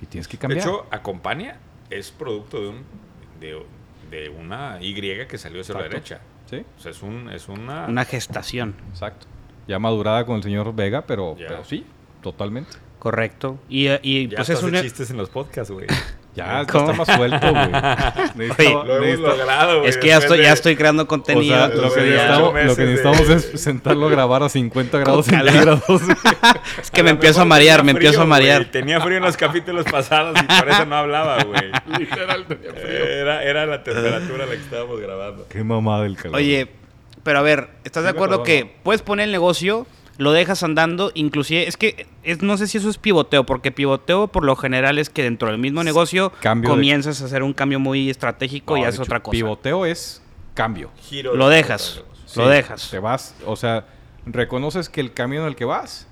Y tienes que De cambiar. hecho, Acompaña es producto de un de, de una Y que salió hacia la Exacto. derecha. sí, O sea, es, un, es una... Una gestación. exacto. Ya madurada con el señor Vega, pero, sí, totalmente. Correcto. Y, eh, y ya pues es un... chistes en los podcasts, güey. Ya, está más suelto, güey. Necesitaba- Lo hemos logrado, güey. Es que ya estoy, de- ya estoy creando contenido. O sea, lo que, de necesitamos, lo que de- es sentarlo a grabar a 50 grados centígrados. es que me empiezo a marear, me empiezo a marear. Tenía frío en los capítulos pasados y por eso no hablaba, güey. Literal, tenía frío. Era, era la temperatura a la que estábamos grabando. Qué mamada el calor. Oye, pero a ver, ¿estás de Sí acuerdo que ¿no? puedes poner el negocio, lo dejas andando, inclusive, es que es, no sé si eso es pivoteo, porque pivoteo por lo general es que dentro del mismo negocio Cambio de- comienzas a hacer un cambio muy estratégico No, y haces hecho, otra cosa. Pivoteo es cambio. Giro Lo de- dejas. Sí, Lo dejas. Te vas, o sea, reconoces que el camino en el que vas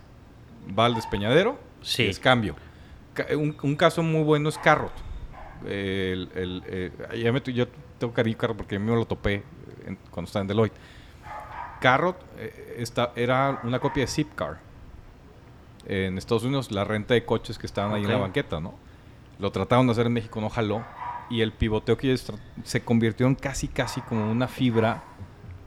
va al despeñadero. Sí. Es cambio. Ca- Un, un caso muy bueno es Carrot. El, el, eh, ya me tu- yo tengo cariño Carrot porque a mí me lo topé en- cuando estaba en Deloitte. Carrot eh, esta- era una copia de Zipcar. En Estados Unidos, la renta de coches que estaban ahí en la banqueta, ¿no? Lo trataron de hacer en México, no jaló. Y el pivoteo que ellos se convirtió en casi, casi como una fibra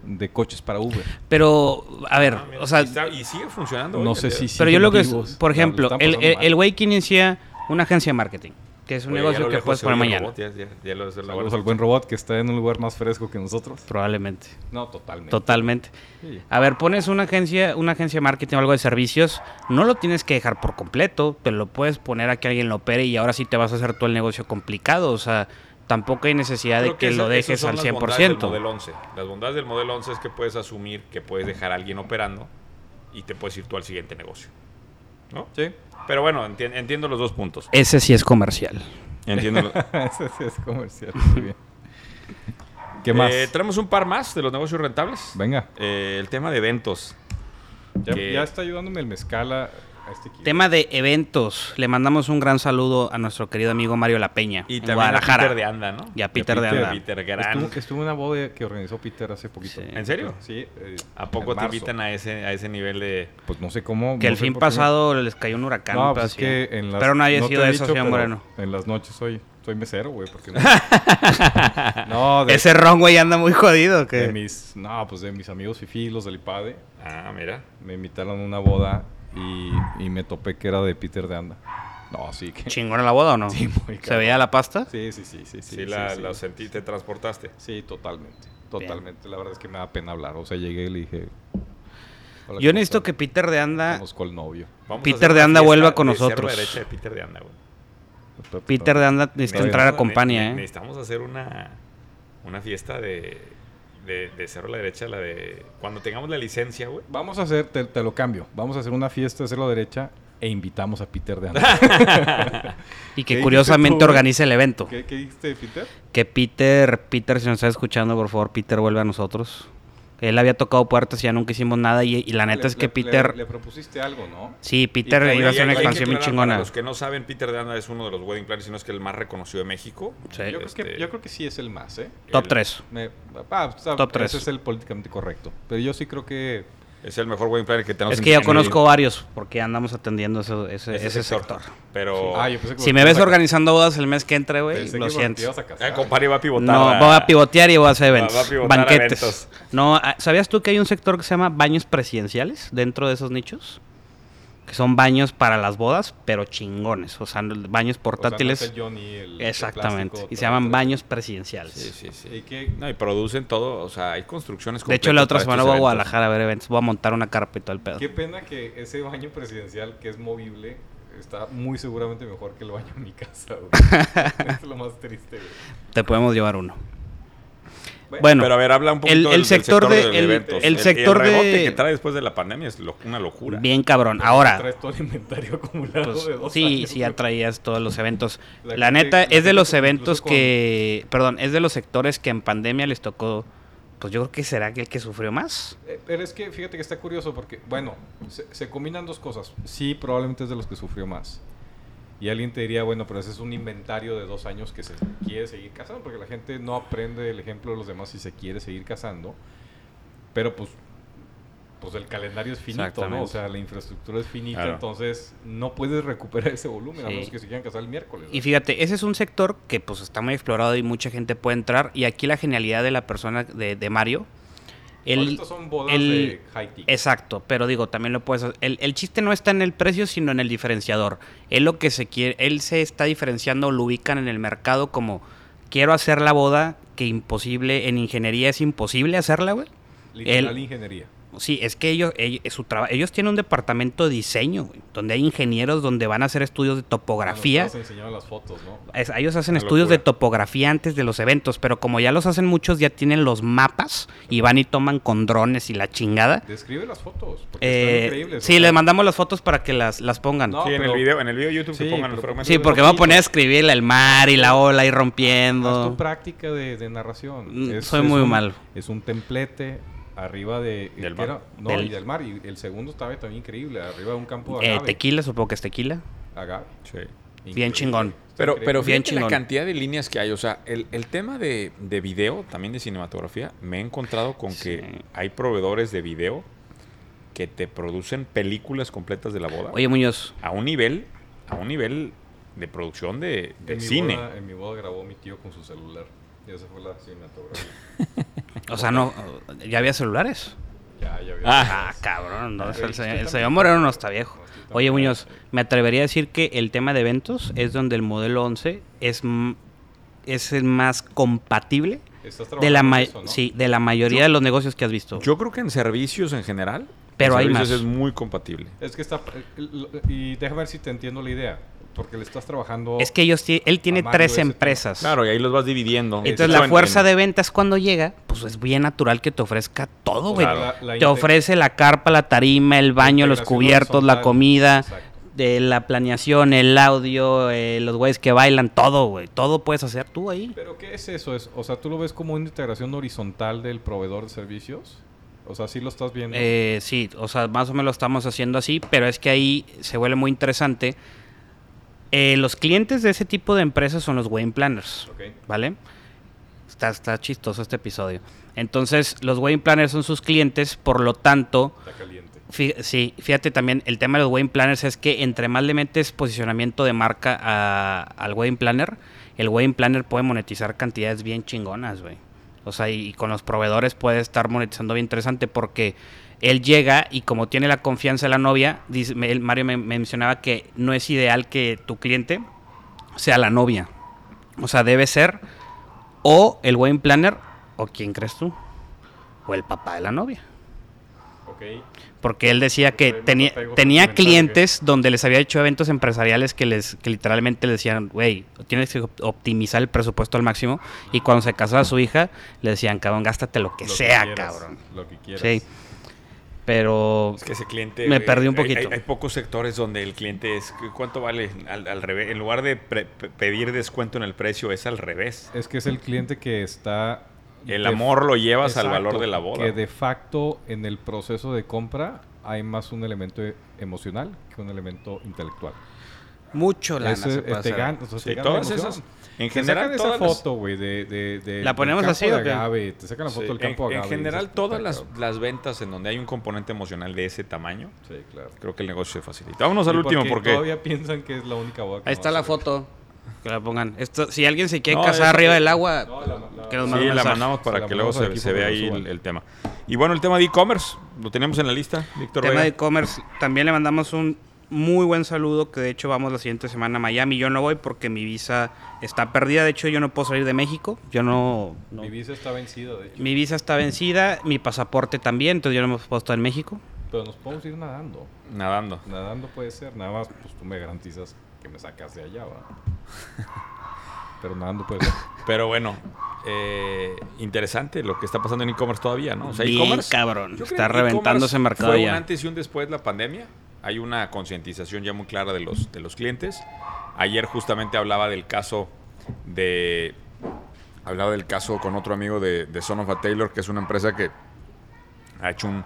de coches para Uber. Pero, a ver, Ah, mira, o sea, y, está- y sigue funcionando. No sé si pero yo lo que es, por ejemplo, el, el, el güey que inicia una agencia de marketing, que es un negocio que puedes poner mañana. robot, ya- ya- ya lo- Saludos al buen robot que está en un lugar más fresco que nosotros. Probablemente. No, totalmente. Totalmente. Sí. A ver, pones una agencia, una agencia de marketing o algo de servicios, no lo tienes que dejar por completo, te lo puedes poner a que alguien lo opere y ahora sí te vas a hacer todo el negocio complicado. O sea, tampoco hay necesidad Creo de que, esa- lo dejes al las 100%. bondades del modelo 11. Las bondades del modelo 11 es que puedes asumir que puedes dejar a alguien operando y te puedes ir tú al siguiente negocio. ¿No? Sí. Pero bueno, enti- entiendo los dos puntos. Ese sí es comercial. Entiendo los- Ese sí es comercial. Muy bien. ¿Qué más? Eh, traemos un par más de los negocios rentables. Venga. Eh, el tema de eventos. Ya, que- ya está ayudándome el mezcal este. Tema de eventos. Le mandamos un gran saludo a nuestro querido amigo Mario La Peña. Y en también a Guadalajara. Peter de Anda, ¿no? Y a Peter, Y a de Peter- Anda. Peter Gran. Estuvo, estuvo en una boda que organizó Peter hace poquito. Sí. ¿En serio? Sí. eh, ¿A poco te invitan a ese, a ese nivel de...? Pues no sé cómo. Que no el fin pasado les cayó un huracán. No, pues es pedacito. que en las... Pero no haya te sido eso, dicho, señor Moreno. En las noches soy, soy mesero, güey. Porque no, no de, Ese ron, güey, anda muy jodido. de Que... mis... No, pues de mis amigos fifí, los del IPADE. Ah, mira. Me invitaron a una boda y, y me topé que era de Peter de Anda. No, sí que... ¿Chingón en la boda o no? Sí, muy ¿Se veía la pasta? Sí, sí, sí, sí. Sí, Sí, la, sí, sentí, te transportaste. Sí, totalmente. Totalmente. La verdad es que me da pena hablar. O sea, llegué y le dije... "Hola, Yo ¿cómo necesito están?". que Peter de Anda... Conozco al novio. Vamos a Peter de Anda vuelva con de nosotros. derecha de Peter de Anda, güey. Peter de Anda necesita No, entrar a compañía, ne- ¿eh? Necesitamos hacer una, una fiesta de, de, de Cerro a la Derecha, la de... Cuando tengamos la licencia, güey. Vamos a hacer, te, te lo cambio. Vamos a hacer una fiesta de hacerlo derecha e invitamos a Peter de Anda. Y ¿Qué que curiosamente organice el evento. ¿Qué, ¿Qué dijiste, Peter? Que Peter, Peter, si nos está escuchando, por favor, Peter vuelve a nosotros. Él había tocado puertas y ya nunca hicimos nada. Y, y la neta Le- es que le- Peter... Le, le propusiste algo, ¿no? Sí, Peter iba a hacer una expansión muy chingona. Para los que no saben, Peter de Anda es uno de los wedding planners, sino es que el más reconocido de México. Sí. Yo, creo que, Este, yo creo que sí es el más, ¿eh? Top el- 3. Me- ah, o sea, Top tres. Ese es el políticamente correcto. Pero yo sí creo que... Es el mejor wedding planner que tenemos Es que yo conozco varios porque andamos atendiendo ese, ese ese sector. sector. Pero... Ah, yo pensé que Si me ves a- organizando bodas el mes que entre, güey, lo siento. Ah, compadre, va a pivotar. No, a- voy a pivotear y voy a hacer eventos. Va a pivotar a banquetes. eventos. No, ah, ¿sabías tú que hay un sector que se llama baños presidenciales dentro de esos nichos? Que son baños para las bodas, pero chingones, o sea, baños portátiles. O sea, no es el Johnny, el- el Exactamente. plástico Y se llaman baños presidenciales. Sí, sí, sí. ¿Y? No, y producen todo, o sea, hay construcciones De hecho, la otra semana voy a. Guadalajara a ver eventos. Voy a montar una todo el pedo. Qué pena que ese baño presidencial que es movible está muy seguramente mejor que el baño en mi casa, güey. es lo más triste, güey. Te podemos llevar uno. Bueno, Pero a ver, habla un poquito el- del, el del sector de- del el- eventos. el sector de- rebote que trae después de la pandemia es lo- una locura. bien cabrón. Ahora, Traes todo el inventario acumulado pues, de dos sí, años, sí, ya traías todos los eventos. La La, gente- neta, la es de los eventos con- que, perdón, es de los sectores que en pandemia les tocó, pues yo creo que será que el que sufrió más. Eh, Pero es que fíjate que está curioso porque, bueno, se, se combinan dos cosas. Sí, probablemente es de los que sufrió más. Y alguien te diría, bueno, pero ese es un inventario de dos años que se quiere seguir casando, porque la gente no aprende el ejemplo de los demás si se quiere seguir casando. Pero pues, pues el calendario es finito, ¿no? O sea, la infraestructura es finita, Claro. entonces no puedes recuperar ese volumen, a menos que se quieran casar el miércoles. Y fíjate, ese es un sector que pues está muy explorado y mucha gente puede entrar. Y aquí la genialidad de la persona de, de Mario, Ahorita son bodas de high ticket. Exacto, pero digo, también lo puedes hacer. El, el chiste no está en el precio, sino en el diferenciador. Él lo que se quiere, él se está diferenciando, lo ubican en el mercado como quiero hacer la boda que imposible, en ingeniería es imposible hacerla, güey. Literal él- ingeniería. Sí, es que ellos, ellos, su traba- ellos tienen un departamento de diseño, güey, donde hay ingenieros, donde van a hacer estudios de topografía. Enseñaron las fotos, ¿no? Es- ellos hacen Una estudios locura. de topografía antes de los eventos, pero como ya los hacen muchos, ya tienen los mapas y van y toman con drones y la chingada. Describe las fotos, porque Eh, están increíbles. sí, les mandamos las fotos para que las, las pongan. No, sí, en el video, en el video de YouTube Sí, que pongan los pero- fragmentos. sí, porque voy a poner a escribirle el mar y la ola y rompiendo. tu práctica de, de narración. Mm, soy muy un- malo. Es un templete arriba de... Del ¿qué mar. era? No, Del- y del mar. Y el segundo estaba también increíble, arriba de un campo de Eh, agave. tequila, supongo que es tequila. Agave. Sí. Bien chingón. Pero, pero Bien fíjate la cantidad de líneas que hay. O sea, el, el tema de, de video, también de cinematografía, me he encontrado con que hay proveedores de video que te producen películas completas de la boda. Oye, Muñoz, a un nivel, a un nivel de producción de, de En mi cine. boda- en mi boda grabó mi tío con su celular. Y esa fue la cinematografía. o sea, no, ¿ya había celulares? ya, ya había. Ah, cabrón, no, Ah, el, sí, señor, usted el señor Moreno no está viejo. Oye. Muñoz, me atrevería a decir que el tema de eventos es donde el modelo 11 es, es el más compatible de la, ma- en eso, ¿no? sí, de la mayoría de los negocios que has visto. Yo creo que en servicios en general, Pero en hay servicios más. es muy compatible. Es que está... Y déjame ver si te entiendo la idea. Porque le estás trabajando... es que ellos él tiene tres tema. empresas. Claro, y ahí los vas dividiendo. Entonces la fuerza de ventas cuando llega, pues es bien natural que te ofrezca todo, güey. te ofrece la carpa, la tarima, el baño, los cubiertos, la comida, de la planeación, el audio, eh, los güeyes que bailan, todo, güey. Todo puedes hacer tú ahí. ¿Pero qué es eso? Es, o sea, ¿tú lo ves como una integración horizontal del proveedor de servicios? O sea, ¿sí lo estás viendo? Eh, sí, o sea, más o menos lo estamos haciendo así, pero es que ahí se vuelve muy interesante. Eh, los clientes de ese tipo de empresas son los wedding planners. ¿vale? Está, está chistoso este episodio. Entonces, los wedding planners son sus clientes, por lo tanto, Está caliente. fí- sí, fíjate también, el tema de los wedding planners es que entre más le metes posicionamiento de marca a- al wedding planner, el wedding planner puede monetizar cantidades bien chingonas, güey. O sea, y, y con los proveedores puede estar monetizando bien interesante porque él llega y como tiene la confianza de la novia, dice, Mario me, me mencionaba que no es ideal que tu cliente sea la novia. O sea, debe ser o el wedding planner o quién crees tú, o el papá de la novia. Porque él decía que tenía, clientes donde les había hecho eventos empresariales que les que literalmente le decían, güey, tienes que op- optimizar el presupuesto al máximo. Y cuando se casaba su hija, le decían, cabrón, gástate lo que Lo sea, quieras, cabrón. Lo que quieras. Sí. Pero Es que ese cliente. Me perdí un poquito. Hay, hay pocos sectores donde el cliente es. ¿Cuánto vale? Al, al revés. En lugar de pre- pedir descuento en el precio, es al revés. Es que es el cliente que está... El amor lo llevas al valor de la boda. Que de facto en el proceso de compra hay más un elemento emocional que un elemento intelectual. mucho lana Ese- se puede te hacer. gan- o sea, Sí, todas esas. En Te general, sacan esa todas las- foto, güey, de, de, de- ¿La ponemos campo así de o qué? agave, Te sacan la foto Sí, del campo en, de en agave. y general, dices, todas "Puta, las, cabrón". las ventas en donde hay un componente emocional de ese tamaño, Sí, claro. creo que el negocio se facilita. Vámonos al ¿Y último, porque. todavía piensan que es la única que Ahí está la foto. Que la pongan. Esto, si alguien se quiere No, casar es- arriba del agua, No, la- la- que nos Sí, la mandamos para la que luego se, vea ahí el, el tema. Y bueno, el tema de e-commerce, lo teníamos en la lista, Víctor tema Vega. de e-commerce, también le mandamos un, muy buen saludo, que de hecho vamos la siguiente semana a Miami. Yo no voy porque mi visa está perdida, de hecho yo no puedo salir de México. Yo no... no- Mi visa está vencida, de hecho. Mi visa está vencida, mi pasaporte también, entonces yo no me puedo estar en México. Pero nos podemos ir nadando. Nadando. Nadando puede ser, nada más pues tú me garantizas que me sacas de allá, ¿verdad? Pero nadando puede ser. Pero bueno, eh, interesante lo que está pasando en e-commerce todavía, ¿no? O sea, Bien, e-commerce. cabrón. Está e-commerce ese mercado fue ya. un antes y un después de la pandemia. Hay una concientización ya muy clara de los, de los clientes. Ayer justamente hablaba del caso de. Hablaba del caso con otro amigo de, de Son of a Taylor, que es una empresa que ha hecho un,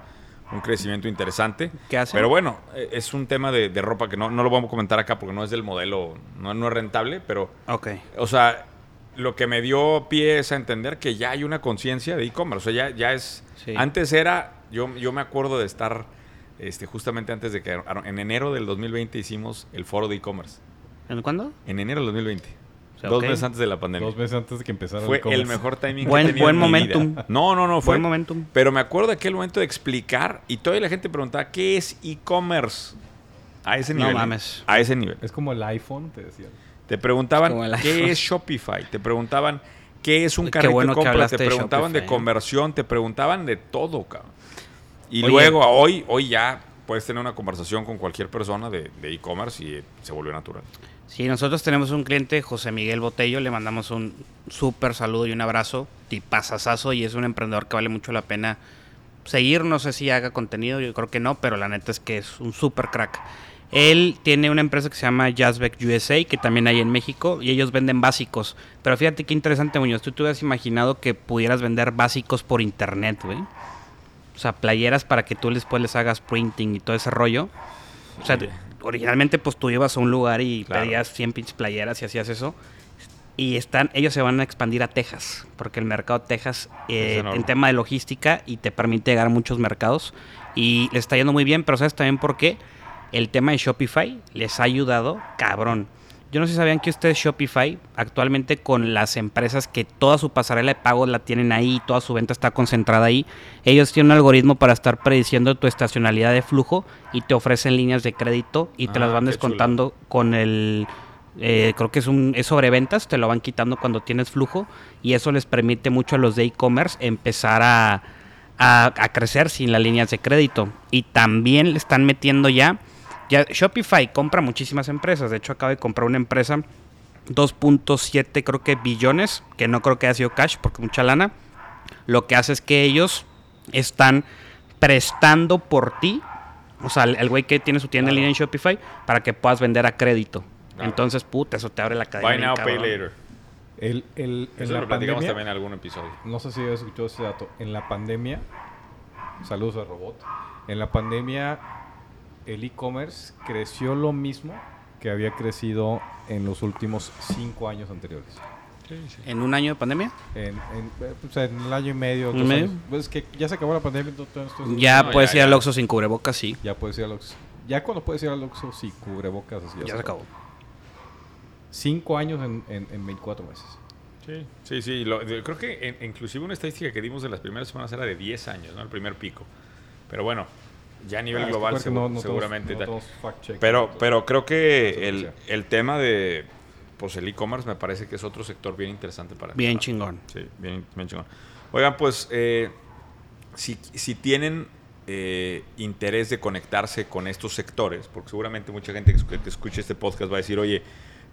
un crecimiento interesante. ¿Qué hacen? Pero bueno, es un tema de, de ropa que no, no lo vamos a comentar acá porque no es del modelo, no, no es rentable, pero Ok. o sea, lo que me dio pie es a entender que ya hay una conciencia de e-commerce. O sea, ya, ya es. Sí. Antes era. Yo, yo me acuerdo de estar. Este, justamente antes de que. En enero del 2020 hicimos el foro de e-commerce. ¿En cuándo? En enero del 2020. O sea, dos meses antes de la pandemia. Dos meses antes de que empezara Fue el mejor timing Buen- que he tenido buen en mi momentum. vida. No, no, no. Fue Buen momentum. Pero me acuerdo de aquel momento de explicar. Y todavía la gente preguntaba: ¿qué es e-commerce? A ese No nivel. ¿eh? mames. A ese nivel. Es como el iPhone, te decían. Te preguntaban qué es Shopify, te preguntaban qué es un Qué carrito bueno de que compra, te de preguntaban de, Shopify, ¿eh? conversión, te preguntaban de todo, cabrón. Y Oye. luego, hoy, hoy ya puedes tener una conversación con cualquier persona de de e-commerce y eh, se volvió natural. Sí, nosotros tenemos un cliente, José Miguel Botello, le mandamos un súper saludo y un abrazo, tipazazazo, y es un emprendedor que vale mucho la pena seguir, no sé si haga contenido, yo creo que no, pero la neta es que es un súper crack. Él tiene una empresa que se llama Jazzbeck USA, que también hay en México, y ellos venden básicos. Pero fíjate qué interesante, Muñoz, tú te hubieras imaginado que pudieras vender básicos por internet, güey. O sea, playeras para que tú después les hagas printing y todo ese rollo. O sea, Sí. originalmente pues tú ibas a un lugar y Claro. pedías 100 pinches playeras y hacías eso. Y están, ellos se van a expandir a Texas, porque el mercado de Texas eh, en tema de logística y te permite llegar a muchos mercados. Y les está yendo muy bien, pero ¿sabes también por qué? El tema de Shopify les ha ayudado cabrón. Yo no sé si sabían que ustedes Shopify actualmente con las empresas que toda su pasarela de pagos la tienen ahí, toda su venta está concentrada ahí, ellos tienen un algoritmo para estar prediciendo tu estacionalidad de flujo y te ofrecen líneas de crédito y te Ah, las van qué descontando con el eh, creo que es un es sobre ventas, te lo van quitando cuando tienes flujo y eso les permite mucho a los de e-commerce empezar a, a, a crecer sin las líneas de crédito. Y también le están metiendo ya, ya Shopify compra muchísimas empresas, de hecho acaba de comprar una empresa 2.7 creo que billones, que no creo que haya sido cash porque mucha lana. Lo que hace es que ellos están prestando por ti, o sea, el güey que tiene su tienda en línea en Shopify para que puedas vender a crédito. Claro. Entonces, puta, eso te abre la cadena. Buy now, pay later. El, el, en Eso la lo platicamos pandemia, también en algún episodio. no sé si habías escuchado ese dato. En la pandemia, saludos a Robot. En la pandemia, el e-commerce creció lo mismo que había crecido en los últimos cinco años anteriores. En un año de pandemia, En, en, o sea, en el año y medio, ¿Un dos medio? años. Pues es que ya se acabó la pandemia, entonces, entonces- ya no, puedes ya, ir al ya. Oxxo sin cubrebocas, sí. ya puedes ir al Oxxo. Ya cuando puedes ir al Oxxo, sí, cubrebocas, así Ya se acabó. Cinco años en, en, en 24 meses. Sí, sí, sí. lo- creo que en- inclusive una estadística que dimos de las primeras semanas era de 10 años, ¿no? El primer pico. Pero bueno, ya a nivel Ah, es que global no- no todos- seguramente. no todos pero, Entonces, pero creo que el, el tema de pues el e-commerce me parece que es otro sector bien interesante para Bien chingón. Sí, bien, bien chingón. Oigan, pues eh, si, si tienen eh, interés de conectarse con estos sectores, porque seguramente mucha gente que, que escuche este podcast va a decir, oye,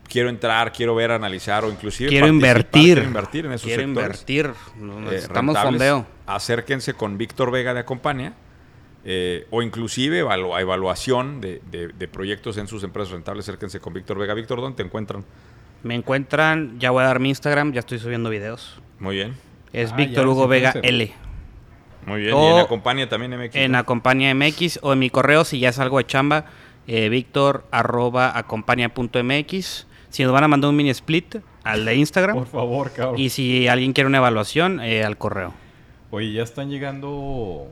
quiero entrar, quiero ver, analizar o inclusive Quiero invertir. quiero invertir en esos Quiero sectores. invertir. Nos eh, Necesitamos rentables, fondeo. Acérquense con Víctor Vega de Acompaña. Eh, o inclusive evalu- a evaluación de, de- de proyectos en sus empresas rentables, acérquense con Víctor Vega. Víctor, ¿dónde te encuentran? Me encuentran, ya voy a dar mi Instagram, ya estoy subiendo videos. Muy bien, Es Ah, Víctor Hugo Vega. L. muy bien. y O en Acompaña también MX. En ¿no? Acompaña MX o en mi correo si ya es algo de chamba, eh, Víctor arroba acompaña.mx. Si nos van a mandar un mini split al de Instagram. Por favor, cabrón. Y si alguien quiere una evaluación, eh, al correo. Oye, ya están llegando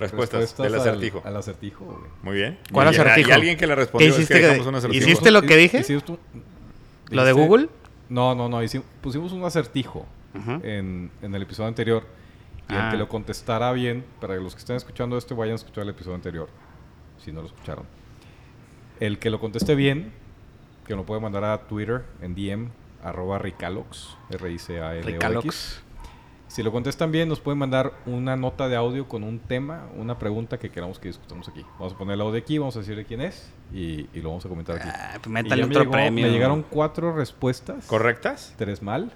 Respuestas, del acertijo. Al, acertijo, güey. Muy bien. ¿Cuál Y- acertijo? Y alguien que le respondió ¿Qué es que hiciste que- dejamos un acertijo. hiciste lo que dije? Hiciste ¿Lo de Google? No, no, no. hici- pusimos un acertijo en, en el episodio anterior. Y el Ah. que lo contestara bien, para los que estén escuchando esto, vayan a escuchar el episodio anterior. Si no lo escucharon. El que lo conteste bien, que lo puede mandar a Twitter en DM, arroba Ricalox, R-I-C-A-L-O-X. Si lo contestan bien, nos pueden mandar una nota de audio con un tema, una pregunta que queramos que discutamos aquí. Vamos a poner el audio aquí, vamos a decirle quién es y, y lo vamos a comentar aquí. Ah, pues métale me otro llegó- premio. Me llegaron cuatro respuestas. ¿Correctas? Tres mal,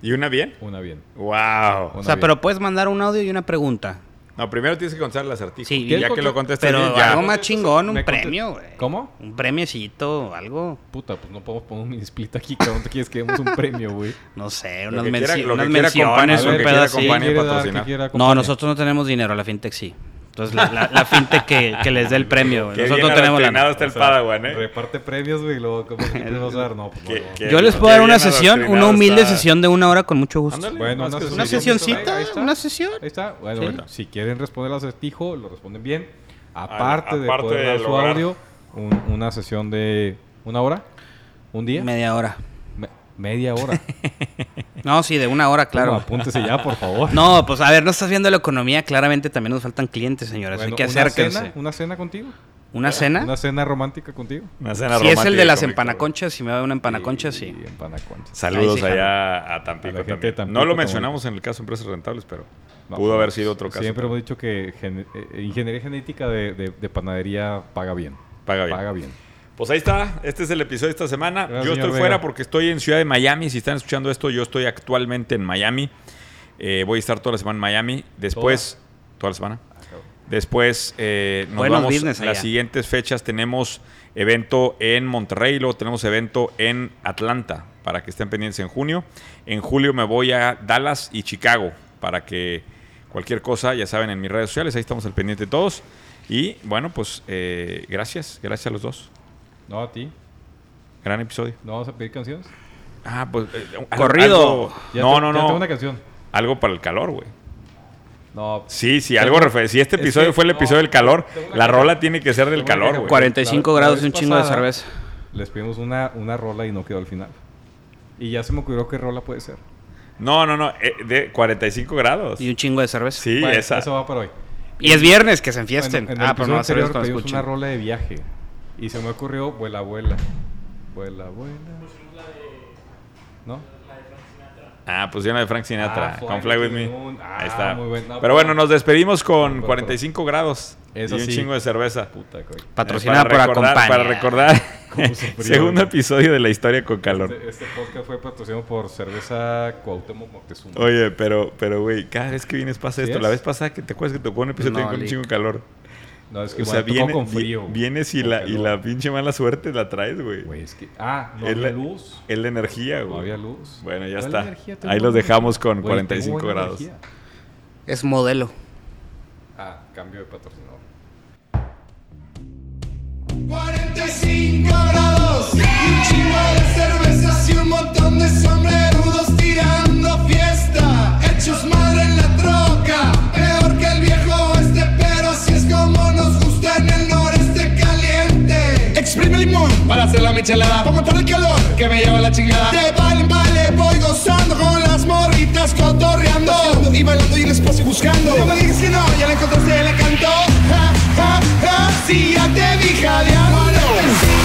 ¿Y una bien? una bien. ¡Wow! O sea, bien. pero puedes mandar un audio y una pregunta. No, primero tienes que contestar el acertijo. Sí, y ya ¿quieres que lo conte- contestes Pero bien, ya. algo más chingón, un premio, güey. ¿Cómo? Un premiecito, algo. Puta, pues no podemos poner un mini split aquí, cabrón. ¿Te quieres que demos un premio, güey? No sé, Lo unas, que quiera- menci- lo que unas menciones, un pedo así. acompañe. ¿Quiere dar, patrocinar. que quiera No, nosotros no tenemos dinero, la fintech sí. Entonces, la, la, la fintech que, que les dé el premio, güey. Nosotros bien no tenemos la... está el O sea, Padawan, ¿eh? Reparte premios, güey, luego, ¿cómo que te vas a dar? No, pues no, Qué- no. qué- Yo les puedo dar una sesión, una humilde está. sesión de una hora con mucho gusto. Ándale, Bueno, una. Una sesioncita, una sesión. Ahí está. Bueno, Sí. bueno, si quieren responder el acertijo, lo responden bien. Aparte, de aparte poder de dar su lograr- audio, un- una sesión de una hora, un día, Media hora. Me- media hora. No, sí, de una hora, Claro. apúntese ya, por favor. No, pues a ver, no estás viendo la economía, claramente también nos faltan clientes, señores. Bueno, Hay que una acérquense. cena, una cena contigo. ¿Una cena? Una cena romántica contigo. Una cena si es el de las empanaconchas, si me va una empanaconcha, sí. Y empanaconchas. Saludos sí, allá a Tampico. A la gente también. de Tampico no lo mencionamos en el caso de empresas rentables, pero No, pudo haber sido otro caso. Siempre hemos dicho que gen- eh, ingeniería genética de, de- de panadería paga bien. Paga bien. Paga bien. Pues ahí está, este es el episodio de esta semana. Gracias, yo estoy Vega. fuera porque estoy en Ciudad de Miami. Si están escuchando esto, yo estoy actualmente en Miami. Eh, voy a estar toda la semana en Miami. Después, toda, la semana. Después eh, nos Buenos vamos. business Las siguientes fechas tenemos evento en Monterrey, luego tenemos evento en Atlanta para que estén pendientes en junio. En julio me voy a Dallas y Chicago para que cualquier cosa, ya saben, en mis redes sociales, ahí estamos al pendiente todos. Y bueno, pues eh, gracias, gracias a los dos. No, a ti. Gran episodio. ¿No vamos a pedir canciones? Ah, pues. eh, Corrido. no, te- no, ya tengo no. una canción. Algo para el calor, güey. No, Sí, sí, algo refer- Si este es episodio que- fue el no, episodio del calor, la rola tiene que ser del calor, güey. 45 La- grados y un chingo de cerveza. les pedimos una, una rola y no quedó al final. Y ya se me ocurrió qué rola puede ser. No, no, no. eh, de 45 grados. Y un chingo de cerveza. Sí, Bueno, esa. Eso va para hoy. Y es viernes, que se enfiesten. En ah, pero no va a ser una rola de viaje. Y se me ocurrió Vuela, vuela. Vuela, vuela. ¿No? Ah, pues una de Frank Sinatra. Ah, Fly con Fly With to Me. Ah, Ahí está. muy bueno. No, pero bueno, nos despedimos con pero- 45 grados. Eso y un sí. chingo de cerveza. Puta, güey. Patrocinada Eh, por recordar, Acompaña. Para recordar segundo episodio de la historia con calor. Este, este podcast fue patrocinado por cerveza Cuauhtémoc Moctezuma. Oye, pero, pero, güey, cada vez que vienes pasa ¿Sí esto. es? La vez pasada que te acuerdas que tocó un episodio No, con un chingo de calor. No, es que O sea, viene, con frío. vienes y la, y la pinche mala suerte la traes, güey. Güey, es que... Ah, no Es había la- luz. Es la energía, No güey. había luz. Bueno, ya ¿Cuál está. energía? Ahí los dejamos con Güey, 45 tengo buena grados. energía. Es modelo. Ah, cambio de patrocinador. 45 grados y un chingo de cervezas y un montón de sombrerudos tirando fiesta. Hechos madre en la troca, limón para hacer la michelada. Para matar el calor que me lleva la chingada. De vale, vale, voy gozando con las morritas cotorreando. Y bailando y el espacio buscando. No me digas que no, ya la encontraste, la cantó. Ja, ja, ja, si ya te vi jadeando.